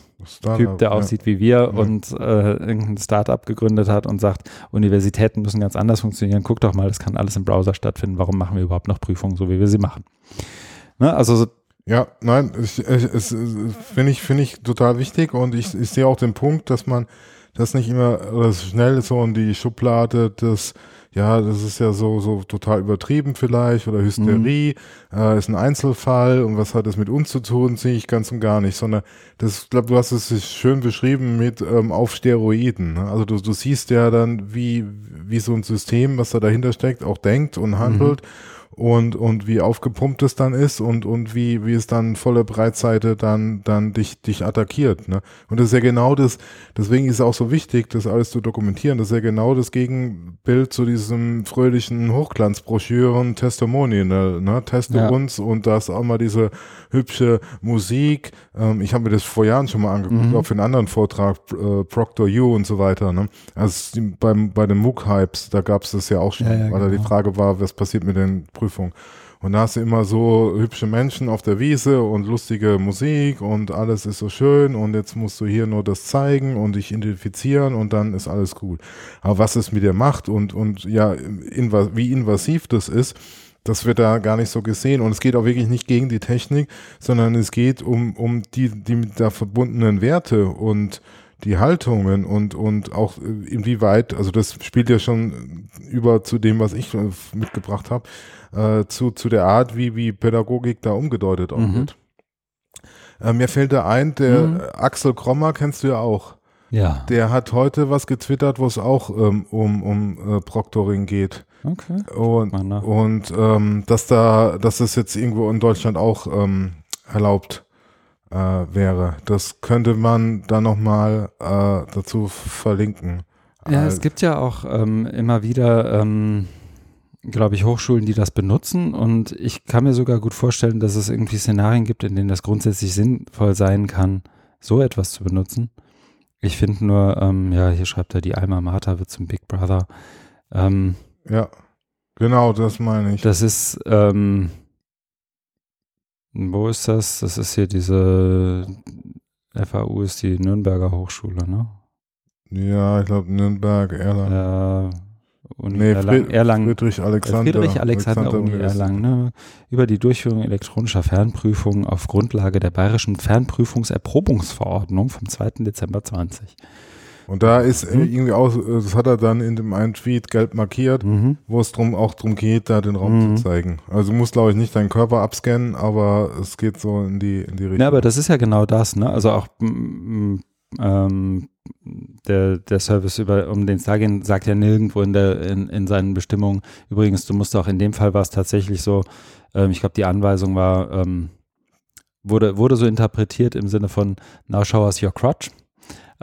Typ, der aussieht ja. wie wir ja. und äh, irgendein Startup gegründet hat und sagt, Universitäten müssen ganz anders funktionieren. Guck doch mal, das kann alles im Browser stattfinden. Warum machen wir überhaupt noch Prüfungen, so wie wir sie machen? Ne? Also so ja, nein, finde ich, finde ich total wichtig und ich, ich sehe auch den Punkt, dass man das nicht immer schnell so in die Schublade des ja, das ist ja so, so total übertrieben vielleicht oder Hysterie, mhm. äh, ist ein Einzelfall und was hat das mit uns zu tun, sehe ich ganz und gar nicht, sondern das, ich glaube, du hast es schön beschrieben mit ähm, auf Steroiden. Ne? Also du, du siehst ja dann, wie, wie so ein System, was da dahinter steckt, auch denkt und handelt. Mhm und, und wie aufgepumpt es dann ist und, und wie, wie es dann volle Breitseite dann, dann dich, dich attackiert. Ne? Und das ist ja genau das, deswegen ist es auch so wichtig, das alles zu dokumentieren. Das ist ja genau das Gegenbild zu diesem fröhlichen Hochglanzbroschüren Testimonial. Ne? Teste ja. uns und da ist auch mal diese hübsche Musik. Ähm, ich habe mir das vor Jahren schon mal angeguckt, mhm. auf einen anderen Vortrag, äh, Proctor U und so weiter. Ne? Also beim, bei den MOOC-Hypes, da gab es das ja auch schon, ja, ja, weil genau. da die genau. Frage war, was passiert mit den Prüfungen Prüfung. Und da hast du immer so hübsche Menschen auf der Wiese und lustige Musik und alles ist so schön und jetzt musst du hier nur das zeigen und dich identifizieren und dann ist alles gut. Aber was es mit dir macht und, und ja, inv wie invasiv das ist, das wird da gar nicht so gesehen. Und es geht auch wirklich nicht gegen die Technik, sondern es geht um, um die, die da verbundenen Werte und die Haltungen und, und auch äh, inwieweit, also das spielt ja schon über zu dem, was ich mitgebracht habe, äh, zu, zu der Art, wie, wie Pädagogik da umgedeutet mhm. wird. Äh, mir fällt da ein, der mhm. Axel Krommer kennst du ja auch. Ja. Der hat heute was getwittert, wo es auch ähm, um, um äh, Proctoring geht. Okay. Und, und ähm, dass da, dass das jetzt irgendwo in Deutschland auch ähm, erlaubt äh, wäre. Das könnte man dann nochmal äh, dazu verlinken. Ja, es gibt ja auch ähm, immer wieder, ähm, glaube ich, Hochschulen, die das benutzen und ich kann mir sogar gut vorstellen, dass es irgendwie Szenarien gibt, in denen das grundsätzlich sinnvoll sein kann, so etwas zu benutzen. Ich finde nur, ähm, ja, hier schreibt er, die Alma Mater wird zum Big Brother. Ähm, ja, genau, das meine ich. Das ist, ähm, wo ist das? Das ist hier diese FAU ist die Nürnberger Hochschule, ne? Ja, ich glaube Nürnberg, Erlangen. Ja, Uni nee, Erlangen, Erlangen. Friedrich Alexander. Friedrich Alexander, Alexander Uni Erlangen, ne? Über die Durchführung elektronischer Fernprüfungen auf Grundlage der bayerischen Fernprüfungserprobungsverordnung vom 2. Dezember 20. Und da ist mhm. irgendwie auch, das hat er dann in dem einen Tweet gelb markiert, mhm. wo es drum auch darum geht, da den Raum mhm. zu zeigen. Also du musst, glaube ich, nicht deinen Körper abscannen, aber es geht so in die, in die Richtung. Ja, aber das ist ja genau das, ne? Also auch ähm, der, der Service, über, um den es da geht, sagt ja nirgendwo in, der, in, in seinen Bestimmungen. Übrigens, du musst auch in dem Fall war es tatsächlich so, ähm, ich glaube, die Anweisung war, ähm, wurde, wurde so interpretiert im Sinne von Now show us your crotch.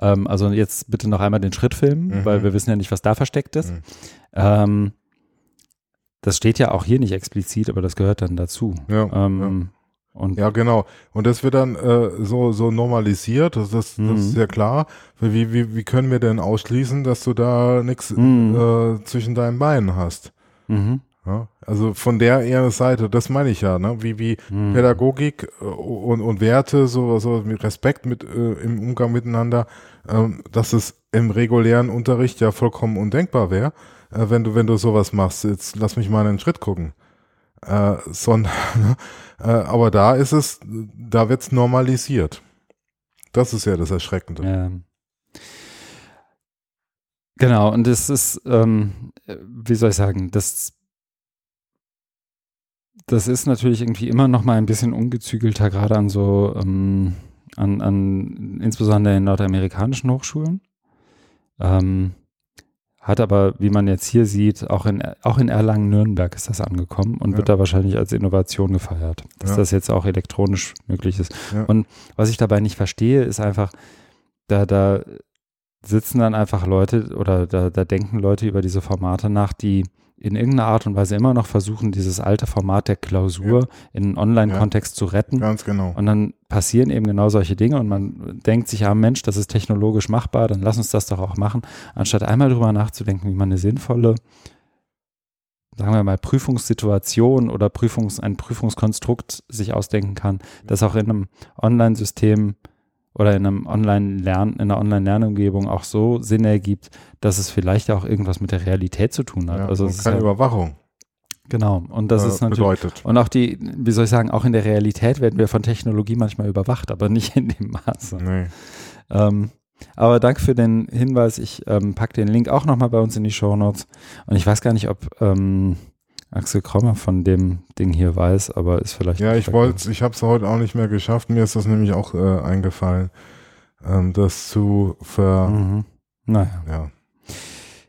Ähm, also jetzt bitte noch einmal den Schritt filmen, mhm. weil wir wissen ja nicht, was da versteckt ist. Mhm. Ähm, das steht ja auch hier nicht explizit, aber das gehört dann dazu. Ja, ähm, ja. Und ja, genau. Und das wird dann äh, so, so normalisiert, das, das, mhm. das ist ja klar. Wie, wie, wie können wir denn ausschließen, dass du da nichts mhm. äh, zwischen deinen Beinen hast? Mhm. Ja, also von der eher Seite, das meine ich ja, ne? wie, wie hm. Pädagogik äh, und, und Werte, so, so mit Respekt mit, äh, im Umgang miteinander, ähm, dass es im regulären Unterricht ja vollkommen undenkbar wäre, äh, wenn du, wenn du sowas machst. Jetzt lass mich mal einen Schritt gucken. Äh, sondern, äh, aber da ist es, da wird's normalisiert. Das ist ja das Erschreckende. Ja. Genau, und es ist, ähm, wie soll ich sagen, das das ist natürlich irgendwie immer noch mal ein bisschen ungezügelter, gerade an so, ähm, an, an insbesondere in nordamerikanischen Hochschulen. Ähm, hat aber, wie man jetzt hier sieht, auch in, auch in Erlangen-Nürnberg ist das angekommen und ja. wird da wahrscheinlich als Innovation gefeiert, dass ja. das jetzt auch elektronisch möglich ist. Ja. Und was ich dabei nicht verstehe, ist einfach, da, da sitzen dann einfach Leute oder da, da denken Leute über diese Formate nach, die in irgendeiner Art und Weise immer noch versuchen, dieses alte Format der Klausur ja. in einen Online-Kontext ja. zu retten. Ganz genau. Und dann passieren eben genau solche Dinge und man denkt sich, ja Mensch, das ist technologisch machbar, dann lass uns das doch auch machen, anstatt einmal drüber nachzudenken, wie man eine sinnvolle, sagen wir mal, Prüfungssituation oder Prüfungs-, ein Prüfungskonstrukt sich ausdenken kann, das auch in einem Online-System oder in einem Online-Lern, in einer Online-Lernumgebung auch so Sinn ergibt, dass es vielleicht auch irgendwas mit der Realität zu tun hat. Ja, also es keine ist Überwachung. Genau. Und das äh, ist natürlich. Bedeutet. Und auch die, wie soll ich sagen, auch in der Realität werden wir von Technologie manchmal überwacht, aber nicht in dem Maße. Nee. Ähm, aber danke für den Hinweis. Ich ähm, packe den Link auch nochmal bei uns in die Show Notes. Und ich weiß gar nicht, ob ähm, Axel Krommer von dem Ding hier weiß, aber ist vielleicht. Ja, ich wollte, ich habe es heute auch nicht mehr geschafft. Mir ist das nämlich auch äh, eingefallen, ähm, das zu ver. Mhm. Naja. Ja.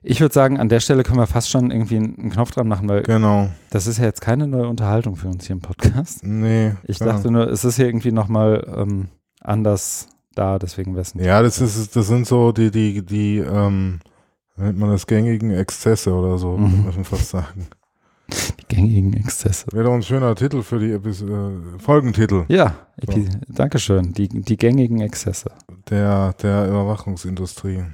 Ich würde sagen, an der Stelle können wir fast schon irgendwie einen Knopf dran machen, weil genau. das ist ja jetzt keine neue Unterhaltung für uns hier im Podcast. Nee. Ich klar. dachte nur, es ist hier irgendwie nochmal ähm, anders da, deswegen wissen. Ja, das ist, das sind so die, die, die, ähm, nennt man das gängigen Exzesse oder so, mhm. muss man fast sagen. Die gängigen Exzesse. Wäre doch ein schöner Titel für die Episode, äh, Folgentitel. Ja, so. Dankeschön. Die, die gängigen Exzesse. Der, der Überwachungsindustrie.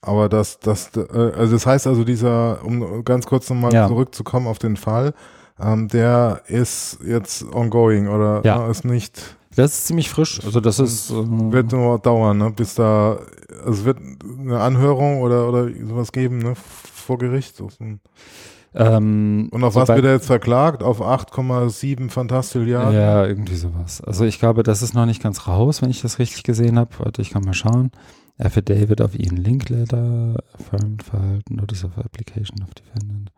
Aber das, das, äh, also das heißt also dieser, um ganz kurz nochmal ja. zurückzukommen auf den Fall, ähm, der ist jetzt ongoing oder ja. ist nicht. Das ist ziemlich frisch. Also das ist. Ähm, wird nur dauern, ne? Bis da, also es wird eine Anhörung oder, oder sowas geben, ne? Vor Gericht. Ähm, Und auf was wird er jetzt verklagt? Auf 8,7 Fantastilliarden? Ja, irgendwie sowas. Also ich glaube, das ist noch nicht ganz raus, wenn ich das richtig gesehen habe. Warte, ich kann mal schauen. Affidavit of Ian Linkletter, Affirmed Verhalten, Notice of Application of Defendant,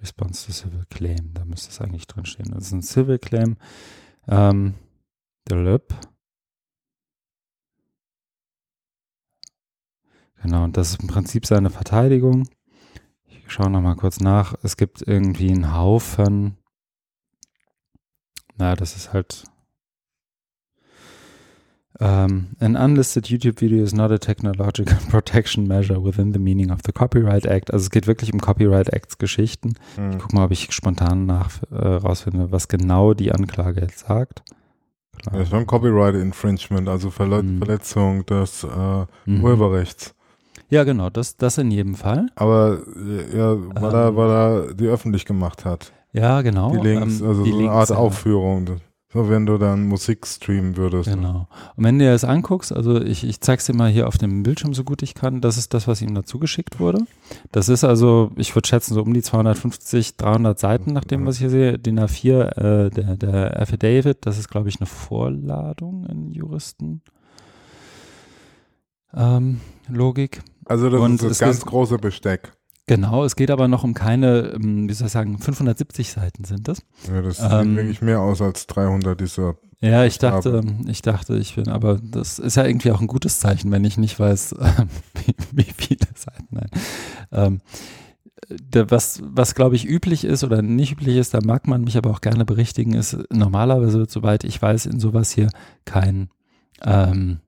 Response to Civil Claim. Da müsste es eigentlich drin stehen. Das ist ein Civil Claim. Ähm, Delip. Genau, und das ist im Prinzip seine Verteidigung. Ich schaue nochmal kurz nach. Es gibt irgendwie einen Haufen. Na, das ist halt um, an unlisted YouTube video is not a technological protection measure within the meaning of the Copyright Act. Also es geht wirklich um Copyright Acts Geschichten. Mhm. Ich gucke mal, ob ich spontan nach äh, rausfinde, was genau die Anklage jetzt sagt. Klar. War ein Copyright Infringement, also Verle mhm. Verletzung des äh, mhm. Ja, genau, das, das in jedem Fall. Aber äh, ja, weil, ähm, er, weil er die öffentlich gemacht hat. Ja, genau. Die Links, ähm, also die so eine Links, Art Aufführung. So, wenn du dann Musik streamen würdest. Genau. Und wenn du dir das anguckst, also ich, ich zeig's dir mal hier auf dem Bildschirm so gut ich kann, das ist das, was ihm dazu geschickt wurde. Das ist also, ich würde schätzen, so um die 250, 300 Seiten, nach dem, was ich hier sehe. DIN A4, äh, der, der Affidavit, das ist, glaube ich, eine Vorladung in Juristen. Ähm, Logik. Also das Und ist das ganz große Besteck. Genau, es geht aber noch um keine, ähm, wie soll ich sagen, 570 Seiten sind das. Ja, das sieht ähm, wirklich mehr aus als 300 dieser. Ja, ich dachte, ich dachte, ich bin, aber das ist ja irgendwie auch ein gutes Zeichen, wenn ich nicht weiß, wie, wie viele Seiten. Nein. Ähm, was, was glaube ich üblich ist oder nicht üblich ist, da mag man mich aber auch gerne berichtigen, ist normalerweise, soweit ich weiß, in sowas hier kein ähm,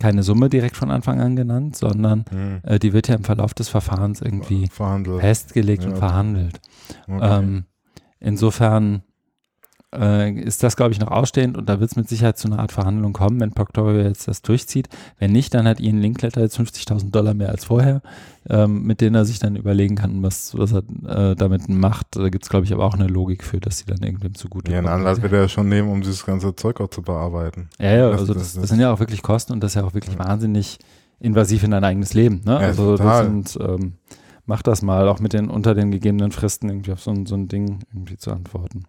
keine Summe direkt von Anfang an genannt, sondern mhm. äh, die wird ja im Verlauf des Verfahrens irgendwie Verhandelt. festgelegt ja. und verhandelt. Okay. Ähm, insofern äh, ist das, glaube ich, noch ausstehend und da wird es mit Sicherheit zu einer Art Verhandlung kommen, wenn Proctorio jetzt das durchzieht. Wenn nicht, dann hat Ian Linkletter jetzt 50.000 Dollar mehr als vorher, ähm, mit denen er sich dann überlegen kann, was, was er äh, damit macht. Da gibt es, glaube ich, aber auch eine Logik für, dass sie dann irgendwem zugute Ja, einen Anlass wird er ja schon nehmen, um dieses ganze Zeug auch zu bearbeiten. Ja, ja, also das, das, das, sind ja auch wirklich Kosten und das ist ja auch wirklich ja. wahnsinnig invasiv in dein eigenes Leben. Ne? Ja, also total. das sind, ähm, mach das mal, auch mit den unter den gegebenen Fristen irgendwie auf so, so ein Ding irgendwie zu antworten.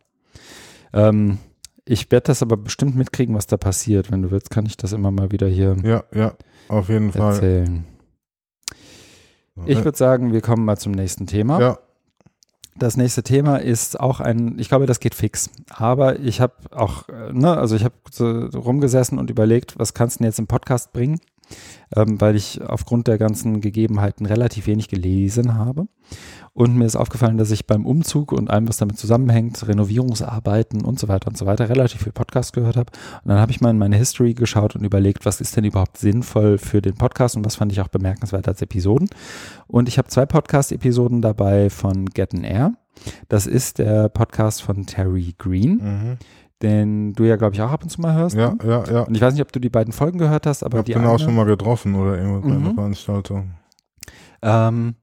Ähm, ich werde das aber bestimmt mitkriegen, was da passiert. Wenn du willst, kann ich das immer mal wieder hier ja, ja, auf jeden erzählen. Fall. Ich würde sagen, wir kommen mal zum nächsten Thema. Ja. Das nächste Thema ist auch ein, ich glaube, das geht fix. Aber ich habe auch, äh, ne, also ich habe so rumgesessen und überlegt, was kannst du denn jetzt im Podcast bringen? Ähm, weil ich aufgrund der ganzen Gegebenheiten relativ wenig gelesen habe. Und mir ist aufgefallen, dass ich beim Umzug und allem, was damit zusammenhängt, Renovierungsarbeiten und so weiter und so weiter, relativ viel Podcast gehört habe. Und dann habe ich mal in meine History geschaut und überlegt, was ist denn überhaupt sinnvoll für den Podcast und was fand ich auch bemerkenswert als Episoden. Und ich habe zwei Podcast-Episoden dabei von Get an Air. Das ist der Podcast von Terry Green. Mhm den du ja, glaube ich, auch ab und zu mal hörst. Ja, ne? ja, ja. Und ich weiß nicht, ob du die beiden Folgen gehört hast, aber ich die bin eine, auch schon mal getroffen oder irgendwo bei mhm. einer Veranstaltung. Ähm,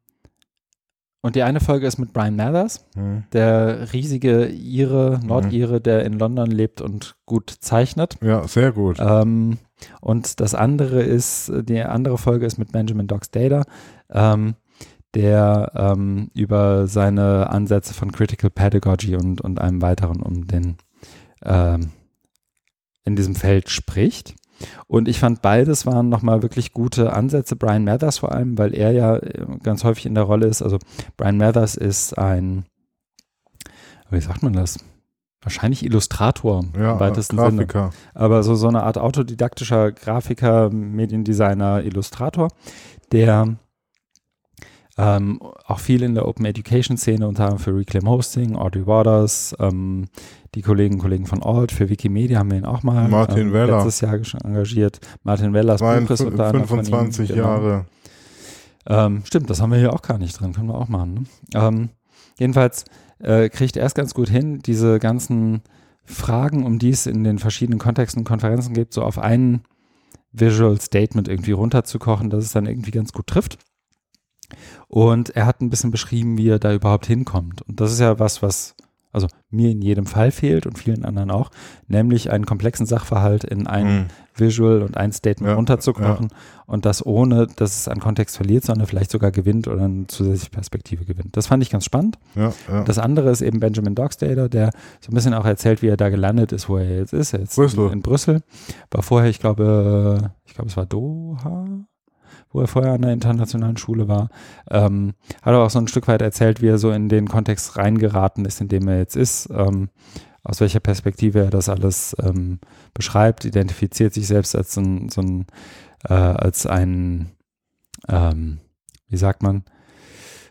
und die eine Folge ist mit Brian Mathers, mhm. der riesige Ire, Nordire, mhm. der in London lebt und gut zeichnet. Ja, sehr gut. Ähm, und das andere ist, die andere Folge ist mit Benjamin Docs Data, ähm, der ähm, über seine Ansätze von Critical Pedagogy und, und einem weiteren um den ähm, in diesem Feld spricht. Und ich fand beides waren nochmal wirklich gute Ansätze. Brian Mathers vor allem, weil er ja äh, ganz häufig in der Rolle ist. Also Brian Mathers ist ein, wie sagt man das? Wahrscheinlich Illustrator ja, im weitesten Grafiker. Sinne. Aber so, so eine Art autodidaktischer Grafiker, Mediendesigner, Illustrator, der ähm, auch viel in der Open Education Szene, unter anderem für Reclaim Hosting, Audrey Waters, ähm, die Kolleginnen und Kollegen von Alt, für Wikimedia haben wir ihn auch mal Martin ähm, Weller. letztes Jahr engagiert. Martin Wellers Buch ist unter anderem 25 genau. Jahre. Ähm, stimmt, das haben wir hier auch gar nicht drin, können wir auch machen. Ne? Ähm, jedenfalls äh, kriegt er es ganz gut hin, diese ganzen Fragen, um die es in den verschiedenen Kontexten und Konferenzen gibt, so auf einen Visual Statement irgendwie runterzukochen, dass es dann irgendwie ganz gut trifft. Und er hat ein bisschen beschrieben, wie er da überhaupt hinkommt. Und das ist ja was, was also mir in jedem Fall fehlt und vielen anderen auch, nämlich einen komplexen Sachverhalt in ein mhm. Visual und ein Statement ja, runterzukochen ja. und das ohne, dass es an Kontext verliert, sondern vielleicht sogar gewinnt oder eine zusätzliche Perspektive gewinnt. Das fand ich ganz spannend. Ja, das andere ist eben Benjamin Dogsdater, der so ein bisschen auch erzählt, wie er da gelandet ist, wo er jetzt ist. Er jetzt Brüssel. In, in Brüssel. War vorher, ich glaube, ich glaube, es war Doha wo er vorher an der internationalen Schule war, ähm, hat er auch so ein Stück weit erzählt, wie er so in den Kontext reingeraten ist, in dem er jetzt ist, ähm, aus welcher Perspektive er das alles ähm, beschreibt, identifiziert sich selbst als ein, so ein äh, als ein, ähm, wie sagt man,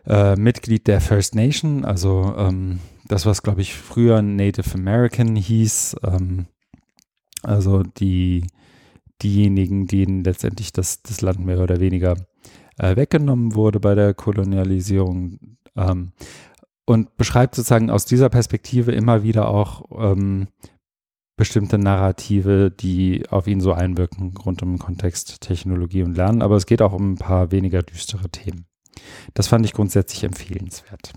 äh, Mitglied der First Nation, also ähm, das, was glaube ich früher Native American hieß, ähm, also die diejenigen, denen letztendlich das, das Land mehr oder weniger äh, weggenommen wurde bei der Kolonialisierung. Ähm, und beschreibt sozusagen aus dieser Perspektive immer wieder auch ähm, bestimmte Narrative, die auf ihn so einwirken, rund um den Kontext Technologie und Lernen. Aber es geht auch um ein paar weniger düstere Themen. Das fand ich grundsätzlich empfehlenswert.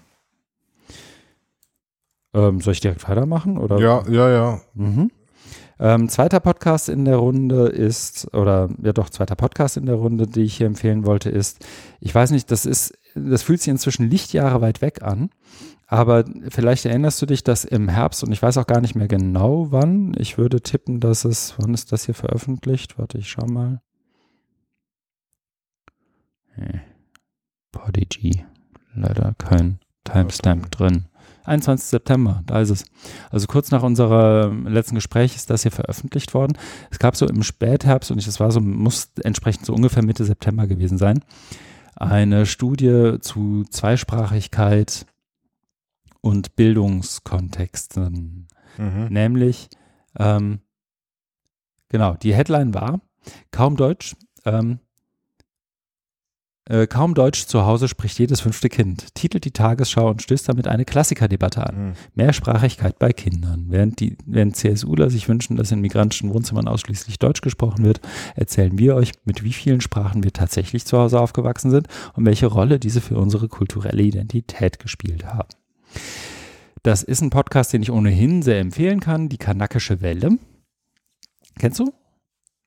Ähm, soll ich direkt weitermachen? Oder? Ja, ja, ja. Mhm. Ähm, zweiter Podcast in der Runde ist, oder ja doch, zweiter Podcast in der Runde, die ich hier empfehlen wollte, ist, ich weiß nicht, das ist, das fühlt sich inzwischen Lichtjahre weit weg an, aber vielleicht erinnerst du dich, dass im Herbst, und ich weiß auch gar nicht mehr genau wann, ich würde tippen, dass es, wann ist das hier veröffentlicht? Warte, ich schau mal. Hey. Podigy. Leider kein Timestamp drin. 21. September, da ist es. Also kurz nach unserem letzten Gespräch ist das hier veröffentlicht worden. Es gab so im Spätherbst, und es war so, muss entsprechend so ungefähr Mitte September gewesen sein, eine Studie zu Zweisprachigkeit und Bildungskontexten. Mhm. Nämlich, ähm, genau, die Headline war, kaum Deutsch, ähm, äh, kaum Deutsch zu Hause spricht jedes fünfte Kind, titelt die Tagesschau und stößt damit eine Klassikerdebatte an. Mhm. Mehrsprachigkeit bei Kindern. Während, die, während CSUler sich wünschen, dass in migrantischen Wohnzimmern ausschließlich Deutsch gesprochen wird, erzählen wir euch, mit wie vielen Sprachen wir tatsächlich zu Hause aufgewachsen sind und welche Rolle diese für unsere kulturelle Identität gespielt haben. Das ist ein Podcast, den ich ohnehin sehr empfehlen kann, die Kanakische Welle. Kennst du?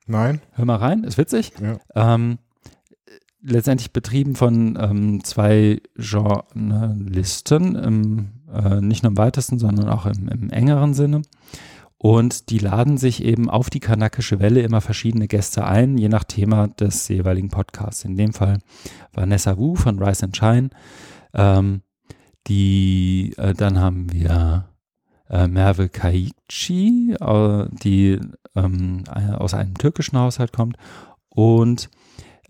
Nein. Hör mal rein, ist witzig. Ja. Ähm, letztendlich betrieben von ähm, zwei Journalisten, im, äh, nicht nur im weitesten, sondern auch im, im, engeren Sinne. Und die laden sich eben auf die kanakische Welle immer verschiedene Gäste ein, je nach Thema des jeweiligen Podcasts. In dem Fall Vanessa Wu von Rise and Shine. Ähm, die, äh, dann haben wir äh, Merve Kaichi, äh, die ähm, aus einem türkischen Haushalt kommt. Und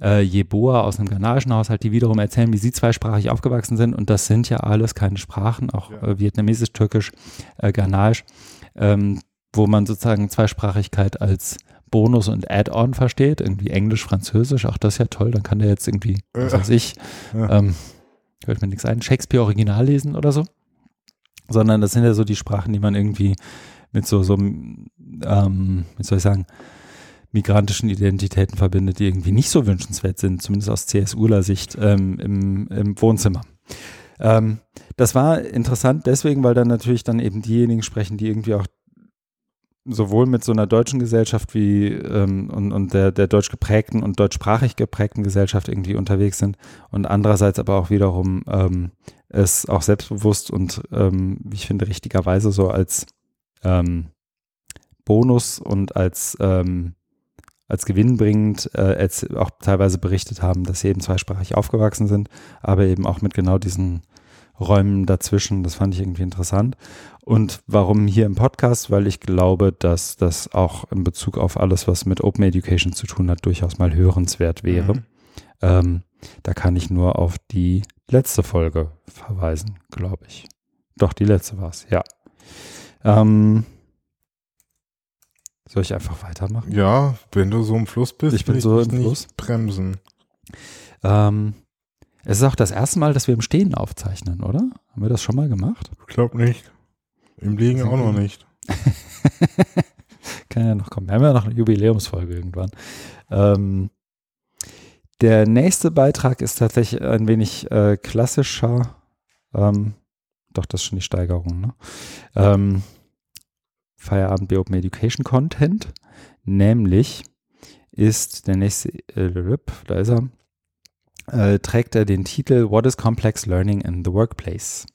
äh, Jeboa aus einem ghanaischen Haushalt, die wiederum erzählen, wie sie zweisprachig aufgewachsen sind. Und das sind ja alles keine Sprachen, auch ja. äh, vietnamesisch, türkisch, äh, ghanaisch, ähm, wo man sozusagen Zweisprachigkeit als Bonus und Add-on versteht, irgendwie Englisch, Französisch, auch das ist ja toll, dann kann der jetzt irgendwie, was weiß ich, ja. ähm, hört mir nichts ein, Shakespeare Original lesen oder so. Sondern das sind ja so die Sprachen, die man irgendwie mit so, so ähm, wie soll ich sagen, migrantischen Identitäten verbindet, die irgendwie nicht so wünschenswert sind, zumindest aus CSUler Sicht ähm, im, im, Wohnzimmer. Ähm, das war interessant deswegen, weil dann natürlich dann eben diejenigen sprechen, die irgendwie auch sowohl mit so einer deutschen Gesellschaft wie ähm, und, und der, der deutsch geprägten und deutschsprachig geprägten Gesellschaft irgendwie unterwegs sind und andererseits aber auch wiederum ähm, es auch selbstbewusst und ähm, wie ich finde richtigerweise so als ähm, Bonus und als ähm, als gewinnbringend äh, auch teilweise berichtet haben, dass sie eben zweisprachig aufgewachsen sind, aber eben auch mit genau diesen Räumen dazwischen. Das fand ich irgendwie interessant. Und warum hier im Podcast? Weil ich glaube, dass das auch in Bezug auf alles, was mit Open Education zu tun hat, durchaus mal hörenswert wäre. Mhm. Ähm, da kann ich nur auf die letzte Folge verweisen, glaube ich. Doch, die letzte war es, ja. Ähm, soll ich einfach weitermachen? Ja, wenn du so im Fluss bist, ich bin so im Fluss. Bremsen. Ähm, es ist auch das erste Mal, dass wir im Stehen aufzeichnen, oder? Haben wir das schon mal gemacht? Ich glaube nicht. Im Liegen auch noch nicht. Kann ja noch kommen. Wir haben ja noch eine Jubiläumsfolge irgendwann. Ähm, der nächste Beitrag ist tatsächlich ein wenig äh, klassischer. Ähm, doch, das ist schon die Steigerung. Ne? Ähm, Feierabend bei Open Education Content, nämlich ist der nächste, äh, da ist er, äh, trägt er den Titel What is Complex Learning in the Workplace?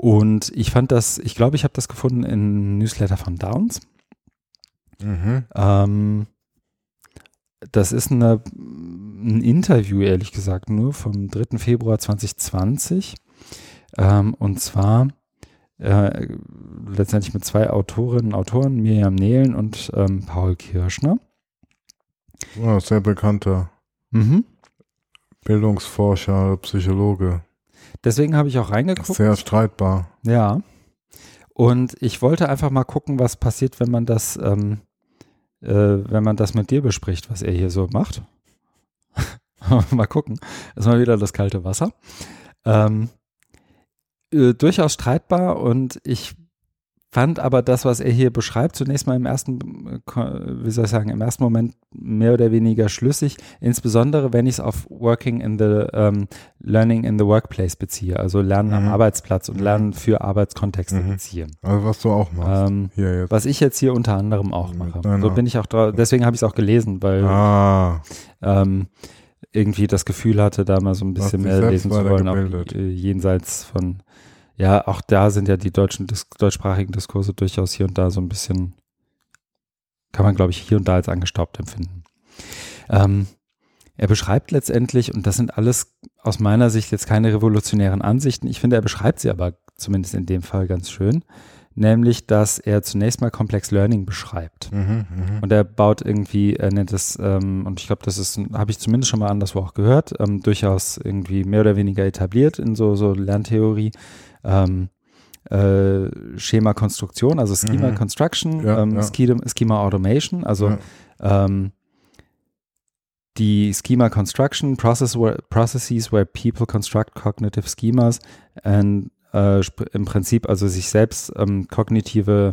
Und ich fand das, ich glaube, ich habe das gefunden in Newsletter von Downs. Mhm. Ähm, das ist eine, ein Interview, ehrlich gesagt, nur vom 3. Februar 2020. Ähm, und zwar äh, letztendlich mit zwei Autorinnen und Autoren, Miriam Nehlen und ähm, Paul Kirschner. Oh, sehr bekannter mhm. Bildungsforscher, Psychologe. Deswegen habe ich auch reingeguckt. Sehr streitbar. Ja. Und ich wollte einfach mal gucken, was passiert, wenn man das, ähm, äh, wenn man das mit dir bespricht, was er hier so macht. mal gucken. Das ist mal wieder das kalte Wasser. Ähm, äh, durchaus streitbar und ich fand aber das, was er hier beschreibt, zunächst mal im ersten, äh, wie soll ich sagen, im ersten Moment mehr oder weniger schlüssig, insbesondere wenn ich es auf Working in the um, ähm, Learning in the Workplace beziehe, also Lernen mhm. am Arbeitsplatz und mhm. Lernen für Arbeitskontexte mhm. beziehe. Also was du auch machst. Ähm. Was ich jetzt hier unter anderem auch mache. So bin ich auch drauf, deswegen habe ich es auch gelesen, weil ah. ähm, irgendwie das Gefühl hatte, da mal so ein bisschen mehr lesen zu wollen, auch äh, jenseits von ja, auch da sind ja die deutschen, deutschsprachigen Diskurse durchaus hier und da so ein bisschen, kann man glaube ich hier und da als angestaubt empfinden. Ähm, er beschreibt letztendlich, und das sind alles aus meiner Sicht jetzt keine revolutionären Ansichten, ich finde, er beschreibt sie aber zumindest in dem Fall ganz schön, nämlich, dass er zunächst mal Complex Learning beschreibt. Mhm, mh. Und er baut irgendwie, er nennt es, ähm, und ich glaube, das ist, habe ich zumindest schon mal anderswo auch gehört, ähm, durchaus irgendwie mehr oder weniger etabliert in so, so Lerntheorie, ähm, äh, Schema Konstruktion, also Schema mhm. Construction, ja, ähm, ja. Schema, Schema, Automation, also ja. ähm, die Schema Construction process where, Processes where people construct cognitive schemas and äh, im Prinzip also sich selbst ähm, kognitive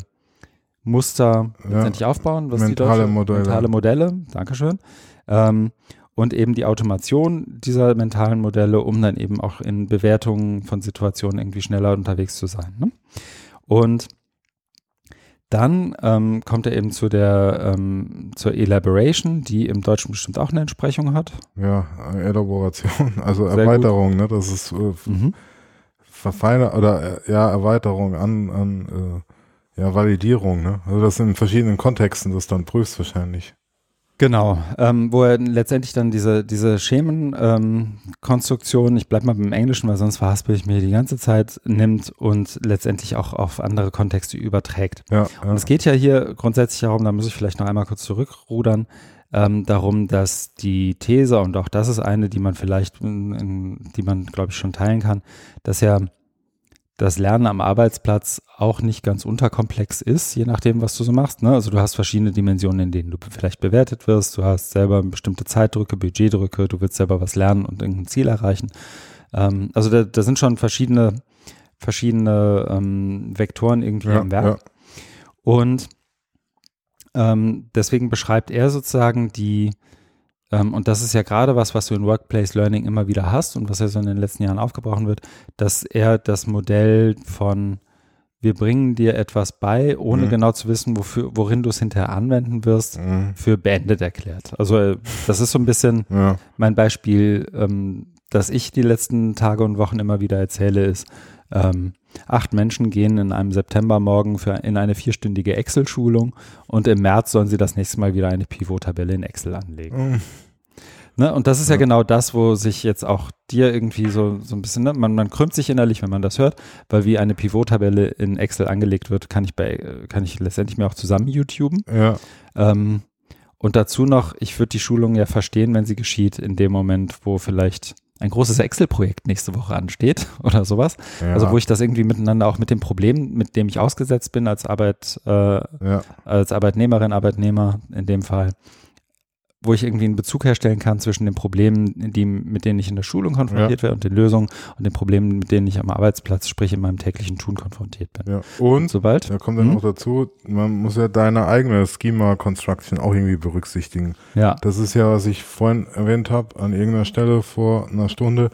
Muster letztendlich aufbauen, was mentale die deutsche, Modelle. mentale Modelle, Dankeschön. Ähm, und eben die Automation dieser mentalen Modelle, um dann eben auch in Bewertungen von Situationen irgendwie schneller unterwegs zu sein. Ne? Und dann ähm, kommt er eben zu der ähm, zur Elaboration, die im Deutschen bestimmt auch eine Entsprechung hat. Ja, Elaboration, also Sehr Erweiterung, gut. ne? Das ist äh, mhm. Verfeiner oder äh, ja Erweiterung an, an äh, ja Validierung, ne? Also das in verschiedenen Kontexten das dann prüfst wahrscheinlich. Genau, ähm, wo er letztendlich dann diese, diese Schemenkonstruktion, ähm, ich bleibe mal beim Englischen, weil sonst verhaspel ich mir die ganze Zeit, nimmt und letztendlich auch auf andere Kontexte überträgt. Ja, ja. Und es geht ja hier grundsätzlich darum, da muss ich vielleicht noch einmal kurz zurückrudern, ähm, darum, dass die These, und auch das ist eine, die man vielleicht, in, in, die man, glaube ich, schon teilen kann, dass ja das Lernen am Arbeitsplatz auch nicht ganz unterkomplex ist, je nachdem, was du so machst. Ne? Also du hast verschiedene Dimensionen, in denen du vielleicht bewertet wirst. Du hast selber bestimmte Zeitdrücke, Budgetdrücke, du willst selber was lernen und irgendein Ziel erreichen. Ähm, also da, da, sind schon verschiedene, verschiedene ähm, Vektoren irgendwie ja, im Werk. Ja. Und ähm, deswegen beschreibt er sozusagen die, und das ist ja gerade was, was du in Workplace Learning immer wieder hast und was ja so in den letzten Jahren aufgebrochen wird, dass er das Modell von wir bringen dir etwas bei, ohne mhm. genau zu wissen, wofür, worin du es hinterher anwenden wirst, mhm. für beendet erklärt. Also äh, das ist so ein bisschen ja. mein Beispiel, ähm, das ich die letzten Tage und Wochen immer wieder erzähle, ist, ähm, acht Menschen gehen in einem Septembermorgen für, in eine vierstündige Excel-Schulung und im März sollen sie das nächste Mal wieder eine Pivot-Tabelle in Excel anlegen. Mhm. Ne? Und das ist ja. ja. genau das, wo sich jetzt auch dir irgendwie so, so ein bisschen, ne? man, man krümmt sich innerlich, wenn man das hört, weil wie eine Pivot-Tabelle in Excel angelegt wird, kann ich bei, kann ich letztendlich mir auch zusammen YouTuben. Ja. Ähm, und dazu noch, ich würde die Schulung ja verstehen, wenn sie geschieht, in dem Moment, wo vielleicht ein großes Excel-Projekt nächste Woche ansteht oder sowas. Ja. Also wo ich das irgendwie miteinander auch mit dem Problem, mit dem ich ausgesetzt bin als Arbeit, äh, ja. als Arbeitnehmerin, Arbeitnehmer in dem Fall, wo ich irgendwie einen Bezug herstellen kann zwischen den Problemen, die, mit denen ich in der Schulung konfrontiert ja. werde und den Lösungen und den Problemen, mit denen ich am Arbeitsplatz, sprich in meinem täglichen Tun konfrontiert bin. Ja. Und, sobald, da kommt dann mhm. noch dazu, man muss ja deine eigene Schema Construction auch irgendwie berücksichtigen. Ja. Das ist ja, was ich vorhin erwähnt habe, an irgendeiner Stelle vor einer Stunde.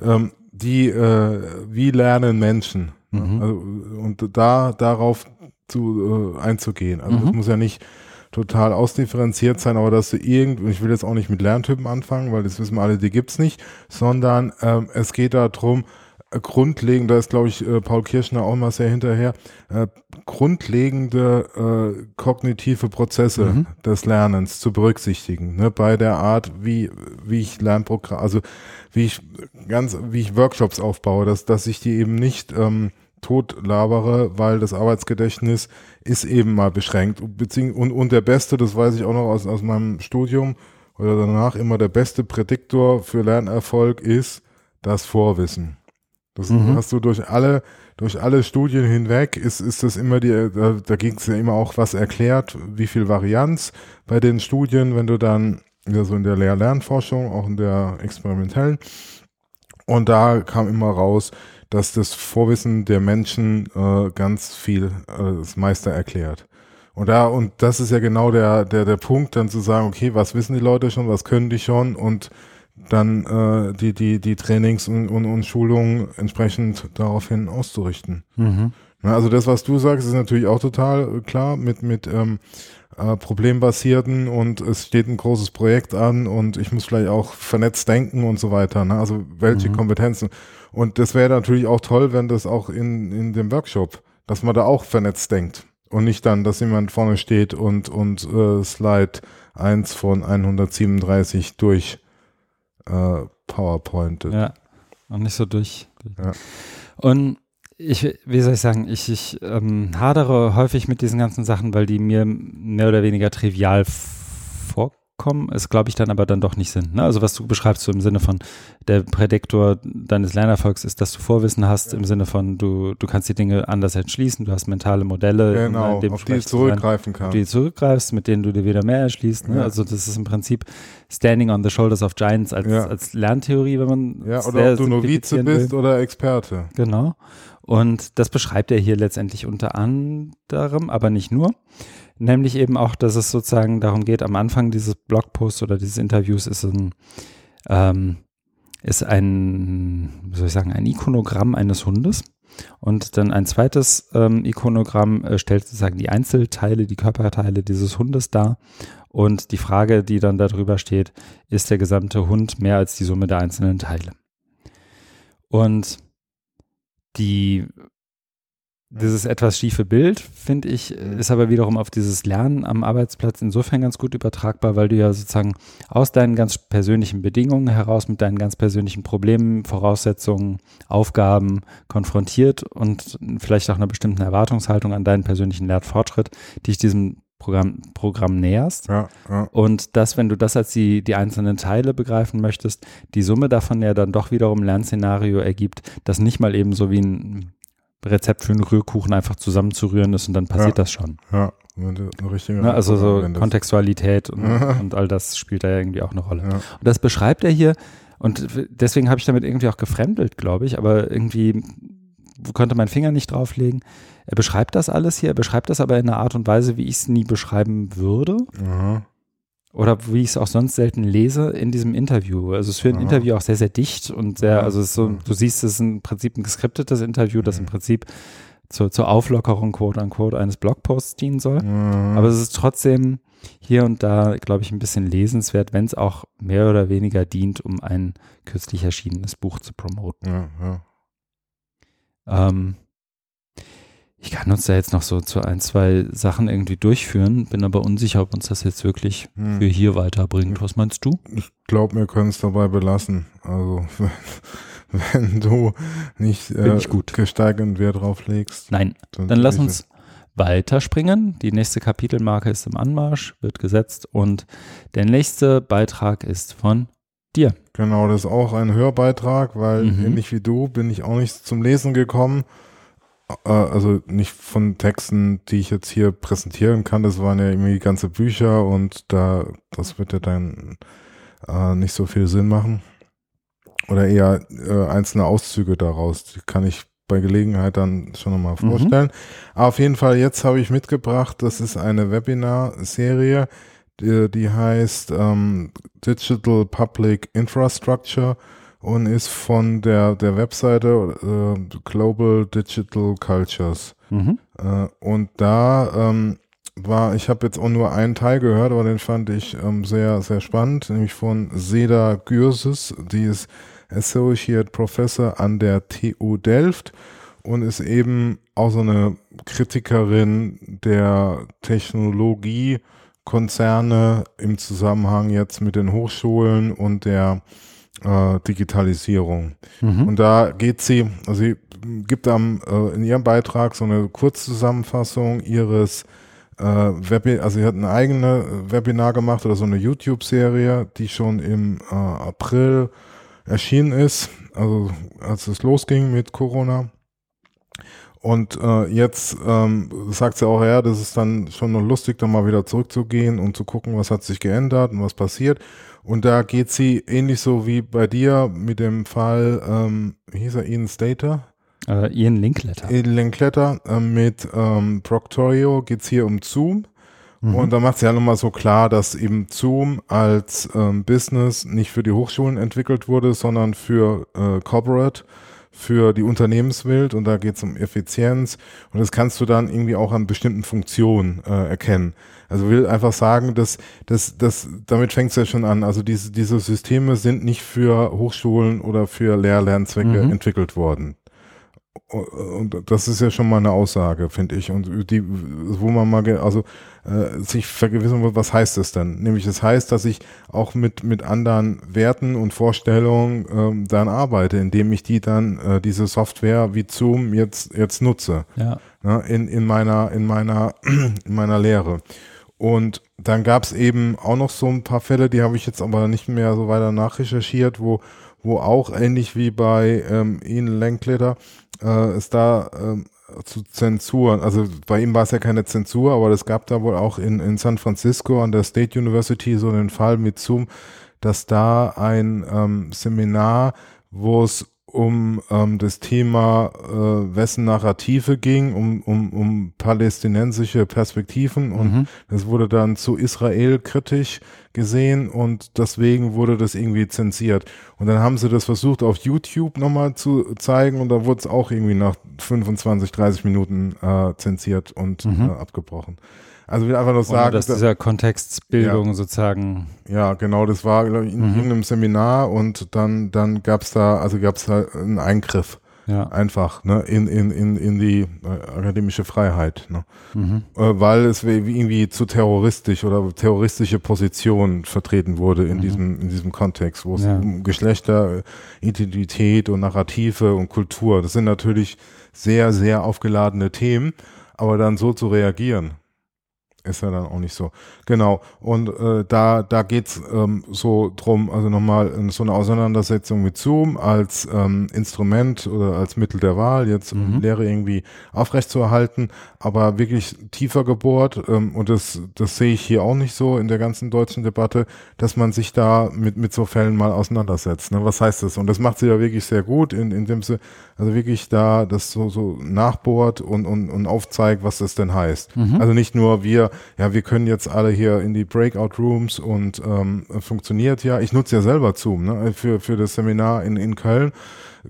Ähm, die, äh, wie lernen Menschen? Mhm. Also, und da darauf zu, äh, einzugehen. Also es mhm. muss ja nicht total ausdifferenziert sein, aber dass du irgend, ich will jetzt auch nicht mit Lerntypen anfangen, weil das wissen wir alle, die gibt's nicht, sondern ähm, es geht darum, äh, grundlegend, da ist glaube ich äh, Paul Kirschner auch mal sehr hinterher, äh, grundlegende äh, kognitive Prozesse mhm. des Lernens zu berücksichtigen, ne, bei der Art, wie, wie ich Lernprogramm, also wie ich ganz, wie ich Workshops aufbaue, dass, dass ich die eben nicht ähm, tot labere, weil das Arbeitsgedächtnis ist eben mal beschränkt. Und, und der beste, das weiß ich auch noch aus, aus meinem Studium oder danach, immer der beste Prädiktor für Lernerfolg ist das Vorwissen. Das mhm. hast du durch alle, durch alle Studien hinweg, ist, ist das immer die, da, da ging es ja immer auch was erklärt, wie viel Varianz bei den Studien, wenn du dann, ja so in der Lehr-Lernforschung, auch in der experimentellen, und da kam immer raus, dass das Vorwissen der Menschen äh, ganz viel äh, das Meister erklärt. Und da, und das ist ja genau der, der, der Punkt, dann zu sagen, okay, was wissen die Leute schon, was können die schon und dann äh, die, die, die Trainings und, und, und Schulungen entsprechend daraufhin auszurichten. Mhm. Na, also das, was du sagst, ist natürlich auch total klar mit, mit ähm, äh, problembasierten und es steht ein großes Projekt an und ich muss vielleicht auch vernetzt denken und so weiter. Ne? Also welche mhm. Kompetenzen. Und das wäre natürlich auch toll, wenn das auch in, in dem Workshop, dass man da auch vernetzt denkt. Und nicht dann, dass jemand vorne steht und, und äh, Slide 1 von 137 durch äh, PowerPoint. Ja, und nicht so durch. Ja. Und ich, wie soll ich sagen, ich, ich ähm, hadere häufig mit diesen ganzen Sachen, weil die mir mehr oder weniger trivial vorkommen, es glaube ich dann aber dann doch nicht sind. Ne? Also was du beschreibst so im Sinne von, der Prädiktor deines Lernerfolgs ist, dass du Vorwissen hast, ja. im Sinne von, du, du kannst die Dinge anders entschließen, du hast mentale Modelle, genau, auf die du zurückgreifen kannst. Die du zurückgreifst, mit denen du dir wieder mehr erschließt. Ne? Ja. Also das ist im Prinzip Standing on the Shoulders of Giants als, ja. als Lerntheorie, wenn man Ja, oder ob du Novize bist oder Experte. Genau. Und das beschreibt er hier letztendlich unter anderem, aber nicht nur. Nämlich eben auch, dass es sozusagen darum geht, am Anfang dieses Blogposts oder dieses Interviews ist ein, ähm, ist ein, wie soll ich sagen, ein Ikonogramm eines Hundes. Und dann ein zweites ähm, Ikonogramm äh, stellt sozusagen die Einzelteile, die Körperteile dieses Hundes dar. Und die Frage, die dann darüber steht, ist der gesamte Hund mehr als die Summe der einzelnen Teile? Und die dieses etwas schiefe Bild, finde ich, ist aber wiederum auf dieses Lernen am Arbeitsplatz insofern ganz gut übertragbar, weil du ja sozusagen aus deinen ganz persönlichen Bedingungen heraus mit deinen ganz persönlichen Problemen, Voraussetzungen, Aufgaben konfrontiert und vielleicht auch einer bestimmten Erwartungshaltung an deinen persönlichen Lernfortschritt, dich diesem Programm, Programm näherst. Ja, ja. Und das, wenn du das als die, die einzelnen Teile begreifen möchtest, die Summe davon ja dann doch wiederum Lernszenario ergibt, das nicht mal eben so wie ein Rezept für einen Rührkuchen einfach zusammenzurühren ist und dann passiert ja, das schon. Ja, eine richtige ne, Also so Kontextualität und, und, all das spielt da ja irgendwie auch eine Rolle. Und das beschreibt er hier und deswegen habe ich damit irgendwie auch gefremdelt, glaube ich, aber irgendwie konnte mein Finger nicht drauflegen. Er beschreibt das alles hier, er beschreibt das aber in einer Art und Weise, wie ich es nie beschreiben würde. Aha oder wie ich es auch sonst selten lese in diesem Interview. Also es ist für ein Aha. Interview auch sehr, sehr dicht und sehr, also so, du siehst, es ist im Prinzip ein geskriptetes Interview, das im mhm. Prinzip zur, zur Auflockerung, quote unquote, eines Blogposts dienen soll. Mhm. Aber es ist trotzdem hier und da, glaube ich, ein bisschen lesenswert, wenn es auch mehr oder weniger dient, um ein kürzlich erschienenes Buch zu promoten. Ja, ja. Ähm, ich kann uns da jetzt noch so zu ein, zwei Sachen irgendwie durchführen, bin aber unsicher, ob uns das jetzt wirklich hm. für hier weiterbringt. Was meinst du? Ich glaube, wir können es dabei belassen. Also wenn, du nicht äh, gesteigend Wert drauf legst. Nein, dann, dann lass uns weiterspringen. Die nächste Kapitelmarke ist im Anmarsch, wird gesetzt und der nächste Beitrag ist von dir. Genau, das ist auch ein Hörbeitrag, weil mhm. ähnlich wie du bin ich auch nicht zum Lesen gekommen äh, also nicht von Texten, die ich jetzt hier präsentieren kann, das waren ja irgendwie ganze Bücher und da, das wird ja dann äh, nicht so viel Sinn machen. Oder eher äh, einzelne Auszüge daraus, die kann ich bei Gelegenheit dann schon nochmal mhm. vorstellen. Mhm. Auf jeden Fall, jetzt habe ich mitgebracht, das ist eine Webinar-Serie, die, die heißt ähm, Digital Public Infrastructure und ist von der, der Webseite äh, Global Digital Cultures. Mhm. Äh, und da ähm, war, ich habe jetzt auch nur einen Teil gehört, aber den fand ich ähm, sehr, sehr spannend, nämlich von Seda Gürses, die ist Associate Professor an der TU Delft und ist eben auch so eine Kritikerin der Technologiekonzerne im Zusammenhang jetzt mit den Hochschulen und der äh, Digitalisierung. Mhm. Und da geht sie, also sie gibt am, äh, in ihrem Beitrag so eine Kurzzusammenfassung ihres äh, Webi also sie hat eine eigene Webinar gemacht oder so eine YouTube-Serie, die schon im äh, April erschienen ist, also als es losging mit Corona. Und äh, jetzt ähm, sagt sie auch, ja, das ist dann schon noch lustig, da mal wieder zurückzugehen und zu gucken, was hat sich geändert und was passiert. Und da geht sie ähnlich so wie bei dir mit dem Fall, ähm, wie hieß er, Ian Stater? Äh, Ian Linkletter. Ian Linkletter äh, mit ähm, Proctorio geht es hier um Zoom. Mhm. Und da macht sie ja nochmal so klar, dass eben Zoom als ähm, Business nicht für die Hochschulen entwickelt wurde, sondern für äh, Corporate für die Unternehmenswelt und da geht es um Effizienz und das kannst du dann irgendwie auch an bestimmten Funktionen äh, erkennen. Also will einfach sagen, dass, dass, dass damit fängt es ja schon an. Also diese, diese Systeme sind nicht für Hochschulen oder für Lehr-Lernzwecke mhm. entwickelt worden. Und das ist ja schon mal eine Aussage, finde ich. Und die, wo man mal, also äh, sich vergewissern muss, was heißt das denn? Nämlich, das heißt, dass ich auch mit, mit anderen Werten und Vorstellungen ähm, dann arbeite, indem ich die dann, äh, diese Software wie Zoom jetzt, jetzt nutze. Ja. Ne, in, in meiner, in meiner, in meiner Lehre. Und dann gab es eben auch noch so ein paar Fälle, die habe ich jetzt aber nicht mehr so weiter nachrecherchiert, wo, wo auch ähnlich wie bei ähm, Ian Lankletter äh, es da ähm, zu Zensuren, also bei ihm war es ja keine Zensur, aber es gab da wohl auch in, in San Francisco an der State University so einen Fall mit Zoom, dass da ein ähm, Seminar, wo es um ähm, das Thema äh, wessen Narrative ging, um, um, um palästinensische Perspektiven und mhm. das wurde dann zu Israel kritisch gesehen und deswegen wurde das irgendwie zensiert. Und dann haben sie das versucht auf YouTube nochmal zu zeigen und da wurde es auch irgendwie nach 25, 30 Minuten äh, zensiert und mhm. äh, abgebrochen. Also will einfach nur sagen, dass dieser Kontextbildung ja, sozusagen. Ja, genau, das war ich, in mhm. irgendeinem Seminar und dann dann gab's da, also gab's da einen Eingriff. Ja. Einfach, ne, in, in, in, in die äh, akademische Freiheit, ne? Mhm. Äh, weil es irgendwie zu terroristisch oder terroristische Position vertreten wurde in mhm. diesem, in diesem Kontext, wo es ja. um Geschlechter, Identität und Narrative und Kultur, das sind natürlich sehr, sehr aufgeladene Themen, aber dann so zu reagieren, ist ja dann auch nicht so. Genau. Und äh, da, da geht's ähm, so drum, also nochmal so eine Auseinandersetzung mit Zoom als ähm, Instrument oder als Mittel der Wahl, jetzt um mhm. Lehre irgendwie aufrechtzuerhalten, aber wirklich tiefer gebohrt, ähm, und das, das sehe ich hier auch nicht so in der ganzen deutschen Debatte, dass man sich da mit, mit so Fällen mal auseinandersetzt. Ne? Was heißt das? Und das macht sie ja wirklich sehr gut, in, in dem sie, also wirklich da das so, so nachbohrt und, und, und aufzeigt, was das denn heißt. Mhm. Also nicht nur wir ja, wir können jetzt alle hier in die Breakout Rooms und ähm, funktioniert ja. Ich nutze ja selber Zoom, ne? Für, für das Seminar in, in Köln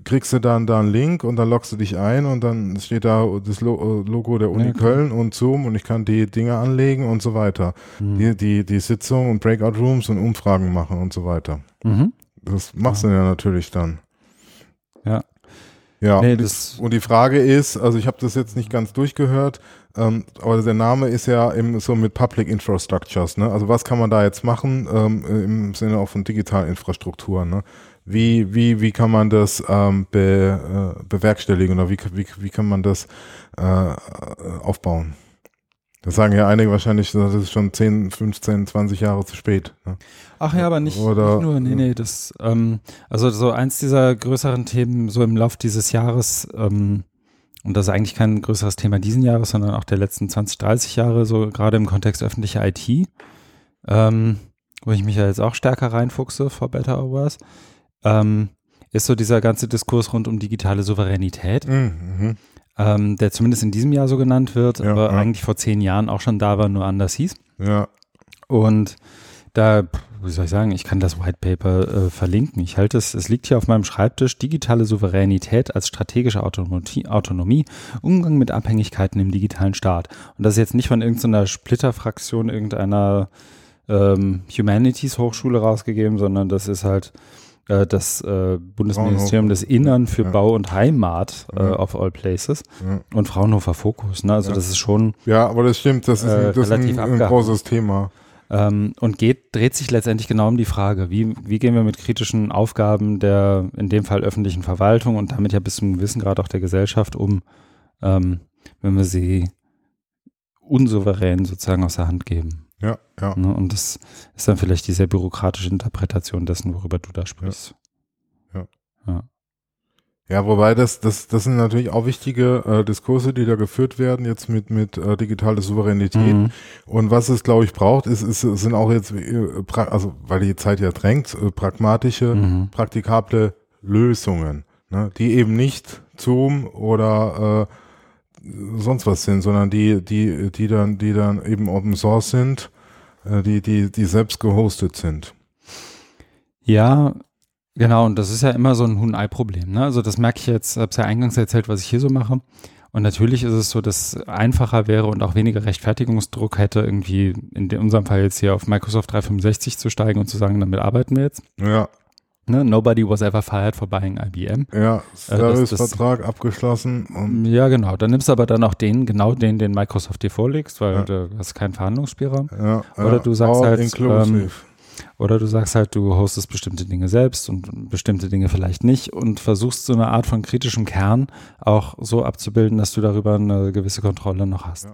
kriegst du dann da einen Link und dann loggst du dich ein und dann steht da das äh, Logo der Uni ja, Köln und Zoom und ich kann die Dinge anlegen und so weiter. Mhm. Die, die, die Sitzung und Breakout Rooms und Umfragen machen und so weiter. Mhm. Das machst ja. du ja natürlich dann. Ja. Ja, nee, und, und, die Frage ist, also ich habe das jetzt nicht ganz durchgehört, ähm, aber der Name ist ja im, so mit Public Infrastructures, ne? Also was kann man da jetzt machen ähm, im Sinne auch von digitalen Infrastrukturen, ne? Wie, wie, wie kann man das ähm, be, äh, bewerkstelligen oder wie, wie, wie kann man das äh, aufbauen? Das sagen ja einige wahrscheinlich, das ist schon 10, 15, 20 Jahre zu spät. Ne? Ach ja, aber nicht, Oder, nicht nur, nee, nee, das, ähm, also so eins dieser größeren Themen so im Lauf dieses Jahres, ähm, und das ist eigentlich kein größeres Thema diesen Jahres, sondern auch der letzten 20, 30 Jahre, so gerade im Kontext öffentlicher IT, ähm, wo ich mich ja jetzt auch stärker reinfuchse vor Better or Worse, ähm, ist so dieser ganze Diskurs rund um digitale Souveränität. Mhm. Ähm, der zumindest in diesem Jahr so genannt wird, ja, aber ja. eigentlich vor zehn Jahren auch schon da war, nur anders hieß. Ja. Und da wie soll ich sagen, ich kann das White Paper äh, verlinken. Ich halte es, es liegt hier auf meinem Schreibtisch, digitale Souveränität als strategische Autonomie, Autonomie Umgang mit Abhängigkeiten im digitalen Staat. Und das ist jetzt nicht von irgendeiner Splitterfraktion irgendeiner ähm, Humanities Hochschule rausgegeben, sondern das ist halt das äh, Bundesministerium des Innern für ja. Bau und Heimat äh, ja. of all places ja. und Fraunhofer Fokus. Ne? Also das ist schon ja, aber das stimmt, das ist, ein, äh, das ist ein, ein großes Thema. Ähm, und geht, dreht sich letztendlich genau um die Frage, wie, wie gehen wir mit kritischen Aufgaben der, in dem Fall öffentlichen Verwaltung und damit ja bis zum gewissen Grad auch der Gesellschaft um, ähm, wenn wir sie unsouverän sozusagen aus der Hand geben. Ja, ja. Ne? Und das ist dann vielleicht die sehr bürokratische Interpretation dessen, worüber du da sprichst. Ja. Ja, ja wobei das, das, das sind natürlich auch wichtige äh, Diskurse, die da geführt werden, jetzt mit, mit äh, digitaler Souveränität. Mhm. Und was es, glaube ich, braucht, ist, ist, sind auch jetzt, äh, also weil die Zeit ja drängt, äh, pragmatische, mhm. praktikable Lösungen, ne? die eben nicht Zoom oder äh, sonst was sind, sondern die, die, die dann, die dann eben Open Source sind, äh, die, die, die selbst gehostet sind. Ja, genau, und das ist ja immer so ein Huhn-Ei-Problem. Ne? Also das merke ich jetzt, habe es ja eingangs erzählt, was ich hier so mache. Und natürlich ist es so, dass es einfacher wäre und auch weniger Rechtfertigungsdruck hätte, irgendwie in unserem Fall jetzt hier auf Microsoft 365 zu steigen und zu sagen, damit arbeiten wir jetzt. Ja. Ne? Nobody was ever fired for buying IBM. Ja, Servicevertrag äh, abgeschlossen. ja, genau. Dann nimmst du aber dann auch den, genau den, den Microsoft dir vorlegst, weil ja. du hast keinen Verhandlungsspielraum. Ja, oder du sagst halt, ähm, oder du sagst halt, du hostest bestimmte Dinge selbst und bestimmte Dinge vielleicht nicht und versuchst so eine Art von kritischem Kern auch so abzubilden, dass du darüber eine gewisse Kontrolle noch hast. Ja.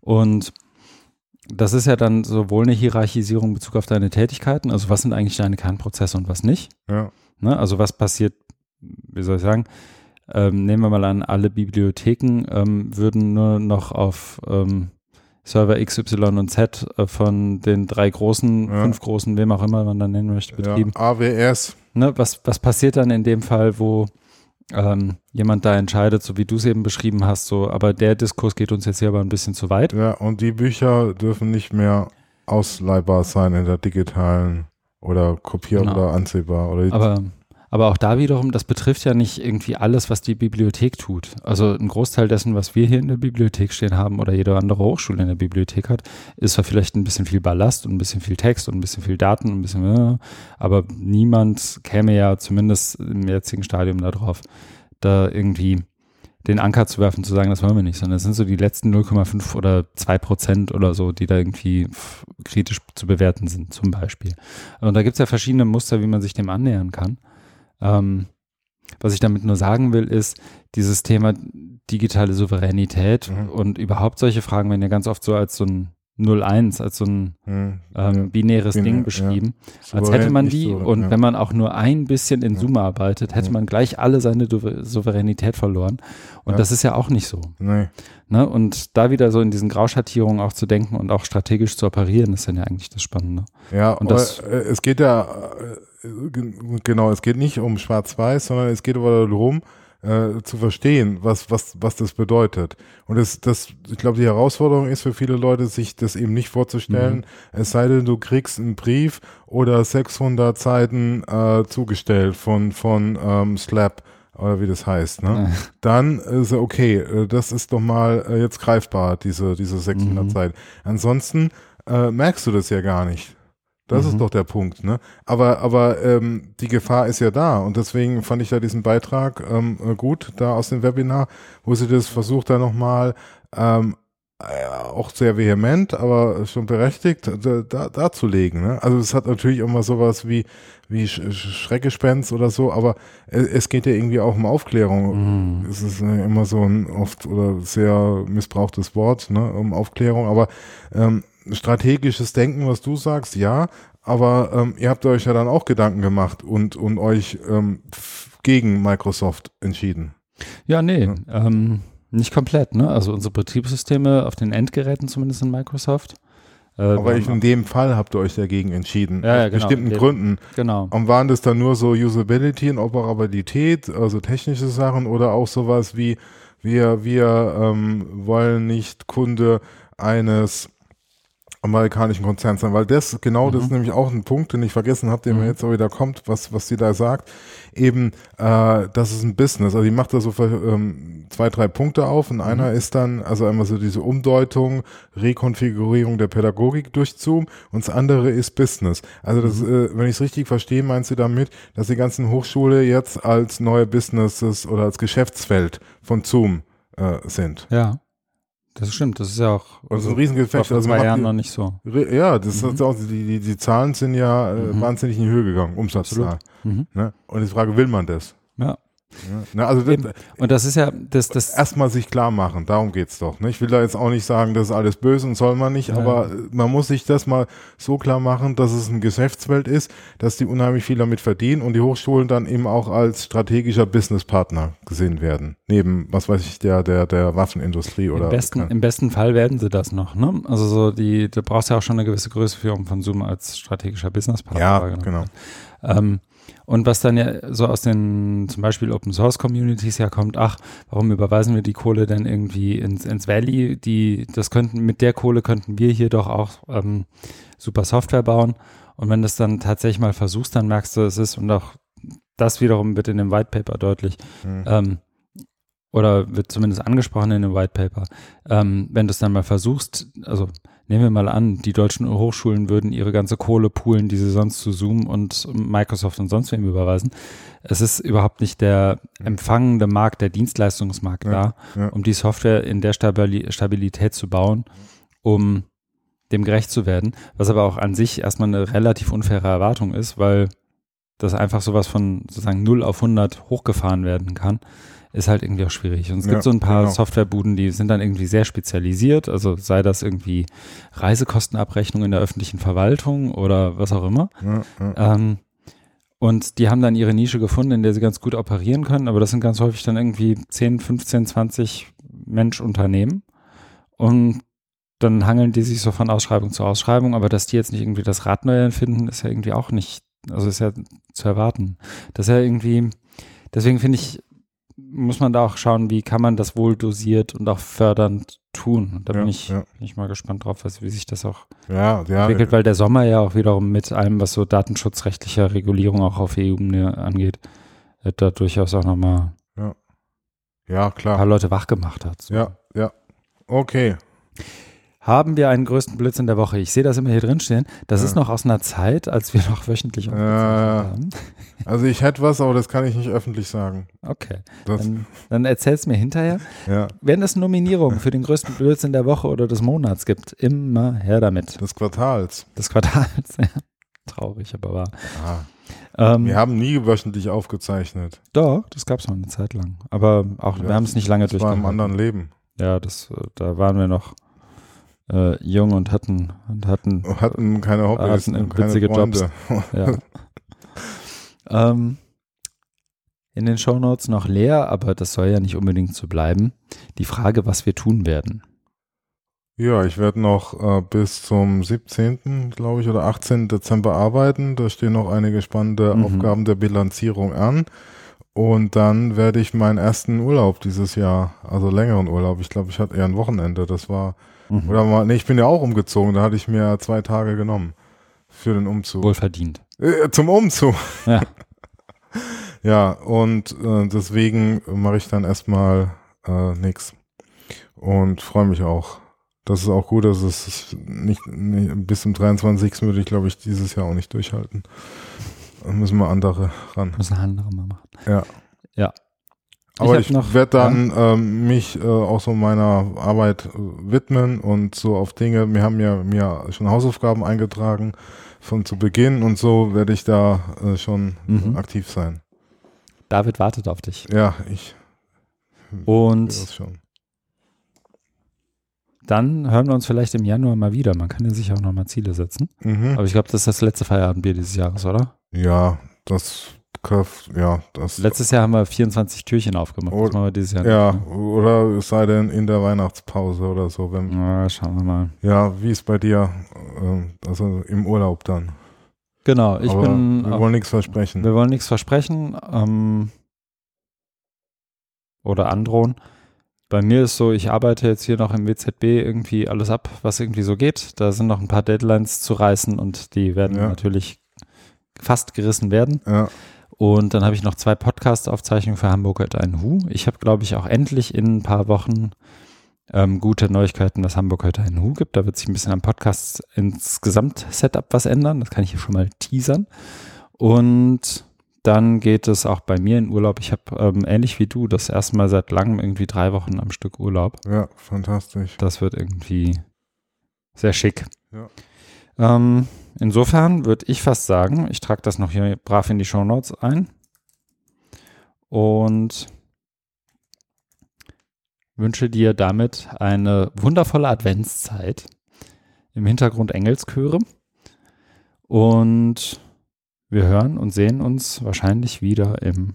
Und das ist ja dann sowohl eine Hierarchisierung in Bezug auf deine Tätigkeiten, also was sind eigentlich deine Kernprozesse und was nicht. Ja. Ne? Also was passiert, wie soll ich sagen, ähm, nehmen wir mal an, alle Bibliotheken ähm, würden nur noch auf ähm, Server X, Y und Z äh, von den drei großen, ja. fünf großen, wem auch immer man dann nennen möchte, betrieben. Ja, AWS. Ne? Was, was passiert dann in dem Fall, wo ähm, jemand da entscheidet, so wie du es eben beschrieben hast, so, aber der Diskurs geht uns jetzt hier aber ein bisschen zu weit. Ja, und die Bücher dürfen nicht mehr ausleihbar sein in der digitalen oder kopierbar genau. oder ansehbar. Oder aber aber auch da wiederum, das betrifft ja nicht irgendwie alles, was die Bibliothek tut. Also ein Großteil dessen, was wir hier in der Bibliothek stehen haben oder jede andere Hochschule in der Bibliothek hat, ist zwar vielleicht ein bisschen viel Ballast und ein bisschen viel Text und ein bisschen viel Daten und ein bisschen, äh, aber niemand käme ja zumindest im jetzigen Stadium darauf, da irgendwie den Anker zu werfen, zu sagen, das wollen wir nicht, sondern es sind so die letzten 0,5 oder 2 Prozent oder so, die da irgendwie kritisch zu bewerten sind, zum Beispiel. Und da gibt es ja verschiedene Muster, wie man sich dem annähern kann. Ähm, was ich damit nur sagen will, ist, dieses Thema digitale Souveränität mhm. und überhaupt solche Fragen werden ja ganz oft so als so ein 0-1, als so ein mhm. ähm, binäres Binär, Ding beschrieben, ja. als hätte man die so, und ja. wenn man auch nur ein bisschen in Zoom arbeitet, hätte man gleich alle seine Souveränität verloren und das ist ja auch nicht so. Nee. Ne? Und da wieder so in diesen Grauschattierungen auch zu denken und auch strategisch zu operieren, ist dann ja eigentlich das Spannende. Ja, und das, es geht ja äh, genau, es geht nicht um Schwarz-Weiß, sondern es geht aber darum, äh, zu verstehen, was, was, was das bedeutet. Und das, das, ich glaube, die Herausforderung ist für viele Leute, sich das eben nicht vorzustellen, mhm. es sei denn, du kriegst einen Brief oder 600 Seiten äh, zugestellt von, von ähm, Slap oder wie das heißt, ne? Dann ist okay, äh, das ist doch mal äh, jetzt greifbar, diese, diese 600 mhm. Seiten. Ansonsten äh, merkst du das ja gar nicht. Das mhm. ist doch der Punkt, ne? Aber, aber ähm, die Gefahr ist ja da und deswegen fand ich da diesen Beitrag ähm, äh, gut, da aus dem Webinar, wo sie das versucht, da nochmal ähm, äh, auch sehr vehement, aber schon berechtigt da, darzulegen. Ne? Also es hat natürlich immer sowas wie, wie Sch Schreckgespenst oder so, aber es, geht ja irgendwie auch um Aufklärung. Mhm. Es ist immer so ein oft oder sehr missbrauchtes Wort, ne, um Aufklärung, aber ähm, strategisches Denken, was du sagst, ja, aber ähm, ihr habt euch ja dann auch Gedanken gemacht und, und euch ähm, gegen Microsoft entschieden. Ja, nee, ja. Ähm, nicht komplett, ne? Also unsere Betriebssysteme auf den Endgeräten zumindest in Microsoft. Äh, aber ich, in dem Fall habt ihr euch dagegen entschieden. Ja, ja, aus genau, bestimmten Gründen. Genau. Und waren das dann nur so Usability und Operabilität, also technische Sachen oder auch sowas wie wir, wir ähm, wollen nicht Kunde eines amerikanischen Konzern sein, weil das genau mhm. das ist nämlich auch ein Punkt, den ich vergessen habe, der mhm. mir jetzt auch wieder kommt, was was sie da sagt, eben äh, das ist ein Business. Also die macht da so ähm, zwei drei Punkte auf und mhm. einer ist dann also einmal so diese Umdeutung, Rekonfigurierung der Pädagogik durch Zoom und das andere ist Business. Also das, mhm. äh, wenn ich es richtig verstehe, meint sie damit, dass die ganzen Hochschule jetzt als neue Businesses oder als Geschäftsfeld von Zoom äh, sind. Ja. Das stimmt, das ist ja auch also ein Riesengefecht. Vor also zwei Jahren noch nicht so. Ja, das mhm. ist auch, die, die, die Zahlen sind ja äh, mhm. wahnsinnig in die Höhe gegangen, Umsatzzahl. Mhm. Ne? Und die Frage, will man das? Ja. Ja, na, also das, und das ist ja das, das erstmal sich klar machen, darum geht's doch. Ne? Ich will da jetzt auch nicht sagen, das ist alles böse und soll man nicht, ja. aber man muss sich das mal so klar machen, dass es eine Geschäftswelt ist, dass die unheimlich viel damit verdienen und die Hochschulen dann eben auch als strategischer Businesspartner gesehen werden. Neben, was weiß ich, der, der, der Waffenindustrie oder. Im besten, im besten Fall werden sie das noch, ne? Also so die, du brauchst ja auch schon eine gewisse Größe von Zoom als strategischer Businesspartner. Ja, genau. Ähm, und was dann ja so aus den zum Beispiel Open Source Communities ja kommt, ach, warum überweisen wir die Kohle denn irgendwie ins, ins Valley? Die, das könnten, mit der Kohle könnten wir hier doch auch ähm, super Software bauen. Und wenn du es dann tatsächlich mal versuchst, dann merkst du, es ist, und auch das wiederum wird in dem White Paper deutlich, mhm. ähm, oder wird zumindest angesprochen in dem White Paper, ähm, wenn du es dann mal versuchst, also nehmen wir mal an, die deutschen Hochschulen würden ihre ganze Kohle poolen, die sie sonst zu Zoom und Microsoft und sonst wem überweisen. Es ist überhaupt nicht der empfangende Markt, der Dienstleistungsmarkt ja, da, ja. um die Software in der Stabilität zu bauen, um dem gerecht zu werden, was aber auch an sich erstmal eine relativ unfaire Erwartung ist, weil das einfach sowas von sozusagen 0 auf 100 hochgefahren werden kann ist halt irgendwie auch schwierig. Und es ja, gibt so ein paar genau. Softwarebuden, die sind dann irgendwie sehr spezialisiert, also sei das irgendwie Reisekostenabrechnung in der öffentlichen Verwaltung oder was auch immer. Ja, ja. Ähm, und die haben dann ihre Nische gefunden, in der sie ganz gut operieren können, aber das sind ganz häufig dann irgendwie 10, 15, 20 Mensch-Unternehmen. Und dann hangeln die sich so von Ausschreibung zu Ausschreibung, aber dass die jetzt nicht irgendwie das Rad neu erfinden, ist ja irgendwie auch nicht, also ist ja zu erwarten. Das ist ja irgendwie, deswegen finde ich, muss man da auch schauen, wie kann man das wohl dosiert und auch fördernd tun. Und da ja, bin, ich, ja. bin ich mal gespannt drauf, was, wie sich das auch ja, entwickelt, weil der Sommer ja auch wiederum mit allem, was so datenschutzrechtlicher Regulierung auch auf EU-Ebene angeht, äh, da durchaus auch nochmal ja. ja, klar. ein paar Leute wach gemacht hat. So. Ja, ja. Okay haben wir einen größten Blödsinn der Woche. Ich sehe das immer hier drin stehen. Das ja. ist noch aus einer Zeit, als wir noch wöchentlich ja, haben. Also ich hätte was, aber das kann ich nicht öffentlich sagen. Okay. Dann, dann erzähl es mir hinterher. Ja. Wenn es Nominierungen für den größten Blödsinn der Woche oder des Monats gibt, immer her damit. Des Quartals. Des Quartals, ja. Traurig, aber wahr. Ähm, wir haben nie wöchentlich aufgezeichnet. Doch, das gab es mal eine Zeit lang. Aber auch, ja, wir haben es nicht lange durchgemacht. Das war im anderen Leben. Ja, das, äh, da waren wir noch äh, jung und hatten und hatten, hatten keine Hobbys, hatten witzige Jobs. ja. ähm, in den Shownotes noch leer, aber das soll ja nicht unbedingt so bleiben. Die Frage, was wir tun werden. Ja, ich werde noch äh, bis zum 17., glaube ich, oder 18. Dezember arbeiten. Da stehen noch einige spannende mhm. Aufgaben der Bilanzierung an. Und dann werde ich meinen ersten Urlaub dieses Jahr, also längeren Urlaub. Ich glaube, ich hatte eher ein Wochenende. Das war Mhm. Oder mal, nee, ich bin ja auch umgezogen, da hatte ich mir zwei Tage genommen für den Umzug. Wohlverdient. Äh, zum Umzug. Ja. ja, und äh, deswegen mache ich dann erstmal äh, nichts. Und freue mich auch. Das ist auch gut, dass es nicht, nicht bis zum 23. würde ich, glaube ich, dieses Jahr auch nicht durchhalten. Dann müssen wir andere ran. Müssen andere mal machen. Ja. Ja, aber ich, ich werde dann ja. ähm, mich äh, auch so meiner Arbeit äh, widmen und so auf Dinge. Wir haben ja mir schon Hausaufgaben eingetragen von zu Beginn und so werde ich da äh, schon mhm. aktiv sein. David wartet auf dich. Ja, ich. Und dann hören wir uns vielleicht im Januar mal wieder. Man kann ja sich auch nochmal Ziele setzen. Mhm. Aber ich glaube, das ist das letzte Feierabendbier dieses Jahres, oder? Ja, das ja, das. Letztes Jahr haben wir 24 Türchen aufgemacht. Oder, das machen wir dieses Jahr ja, nicht. Ja, oder es sei denn in der Weihnachtspause oder so. Wenn, ja, schauen wir mal. Ja, wie ist bei dir? Äh, also im Urlaub dann. Genau, ich Aber bin. Wir wollen nichts versprechen. Wir wollen nichts versprechen. Ähm, oder androhen. bei mir ist so, ich arbeite jetzt hier noch im WZB irgendwie alles ab, was irgendwie so geht. Da sind noch ein paar Deadlines zu reißen und die werden ja. natürlich fast gerissen werden. Ja. Und dann habe ich noch zwei Podcast-Aufzeichnungen für Hamburg at ein Hu. Ich habe, glaube ich, auch endlich in ein paar Wochen ähm, gute Neuigkeiten, dass Hamburg heute einen Hu gibt. Da wird sich ein bisschen am Podcast insgesamt Setup was ändern. Das kann ich hier schon mal teasern. Und dann geht es auch bei mir in Urlaub. Ich habe ähm, ähnlich wie du das erste Mal seit langem irgendwie drei Wochen am Stück Urlaub. Ja, fantastisch. Das wird irgendwie sehr schick. Ja. Ähm, insofern würde ich fast sagen, ich trage das noch hier brav in die Show Notes ein. Und wünsche dir damit eine wundervolle Adventszeit. Im Hintergrund Engelschöre. Und wir hören und sehen uns wahrscheinlich wieder im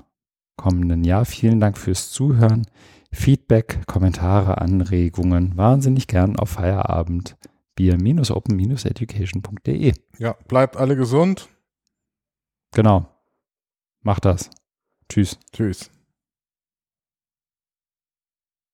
kommenden Jahr. Vielen Dank fürs Zuhören. Feedback, Kommentare, Anregungen wahnsinnig gern auf Feierabend bier-open-education.de. Ja, bleibt alle gesund. Genau. Macht das. Tschüss. Tschüss.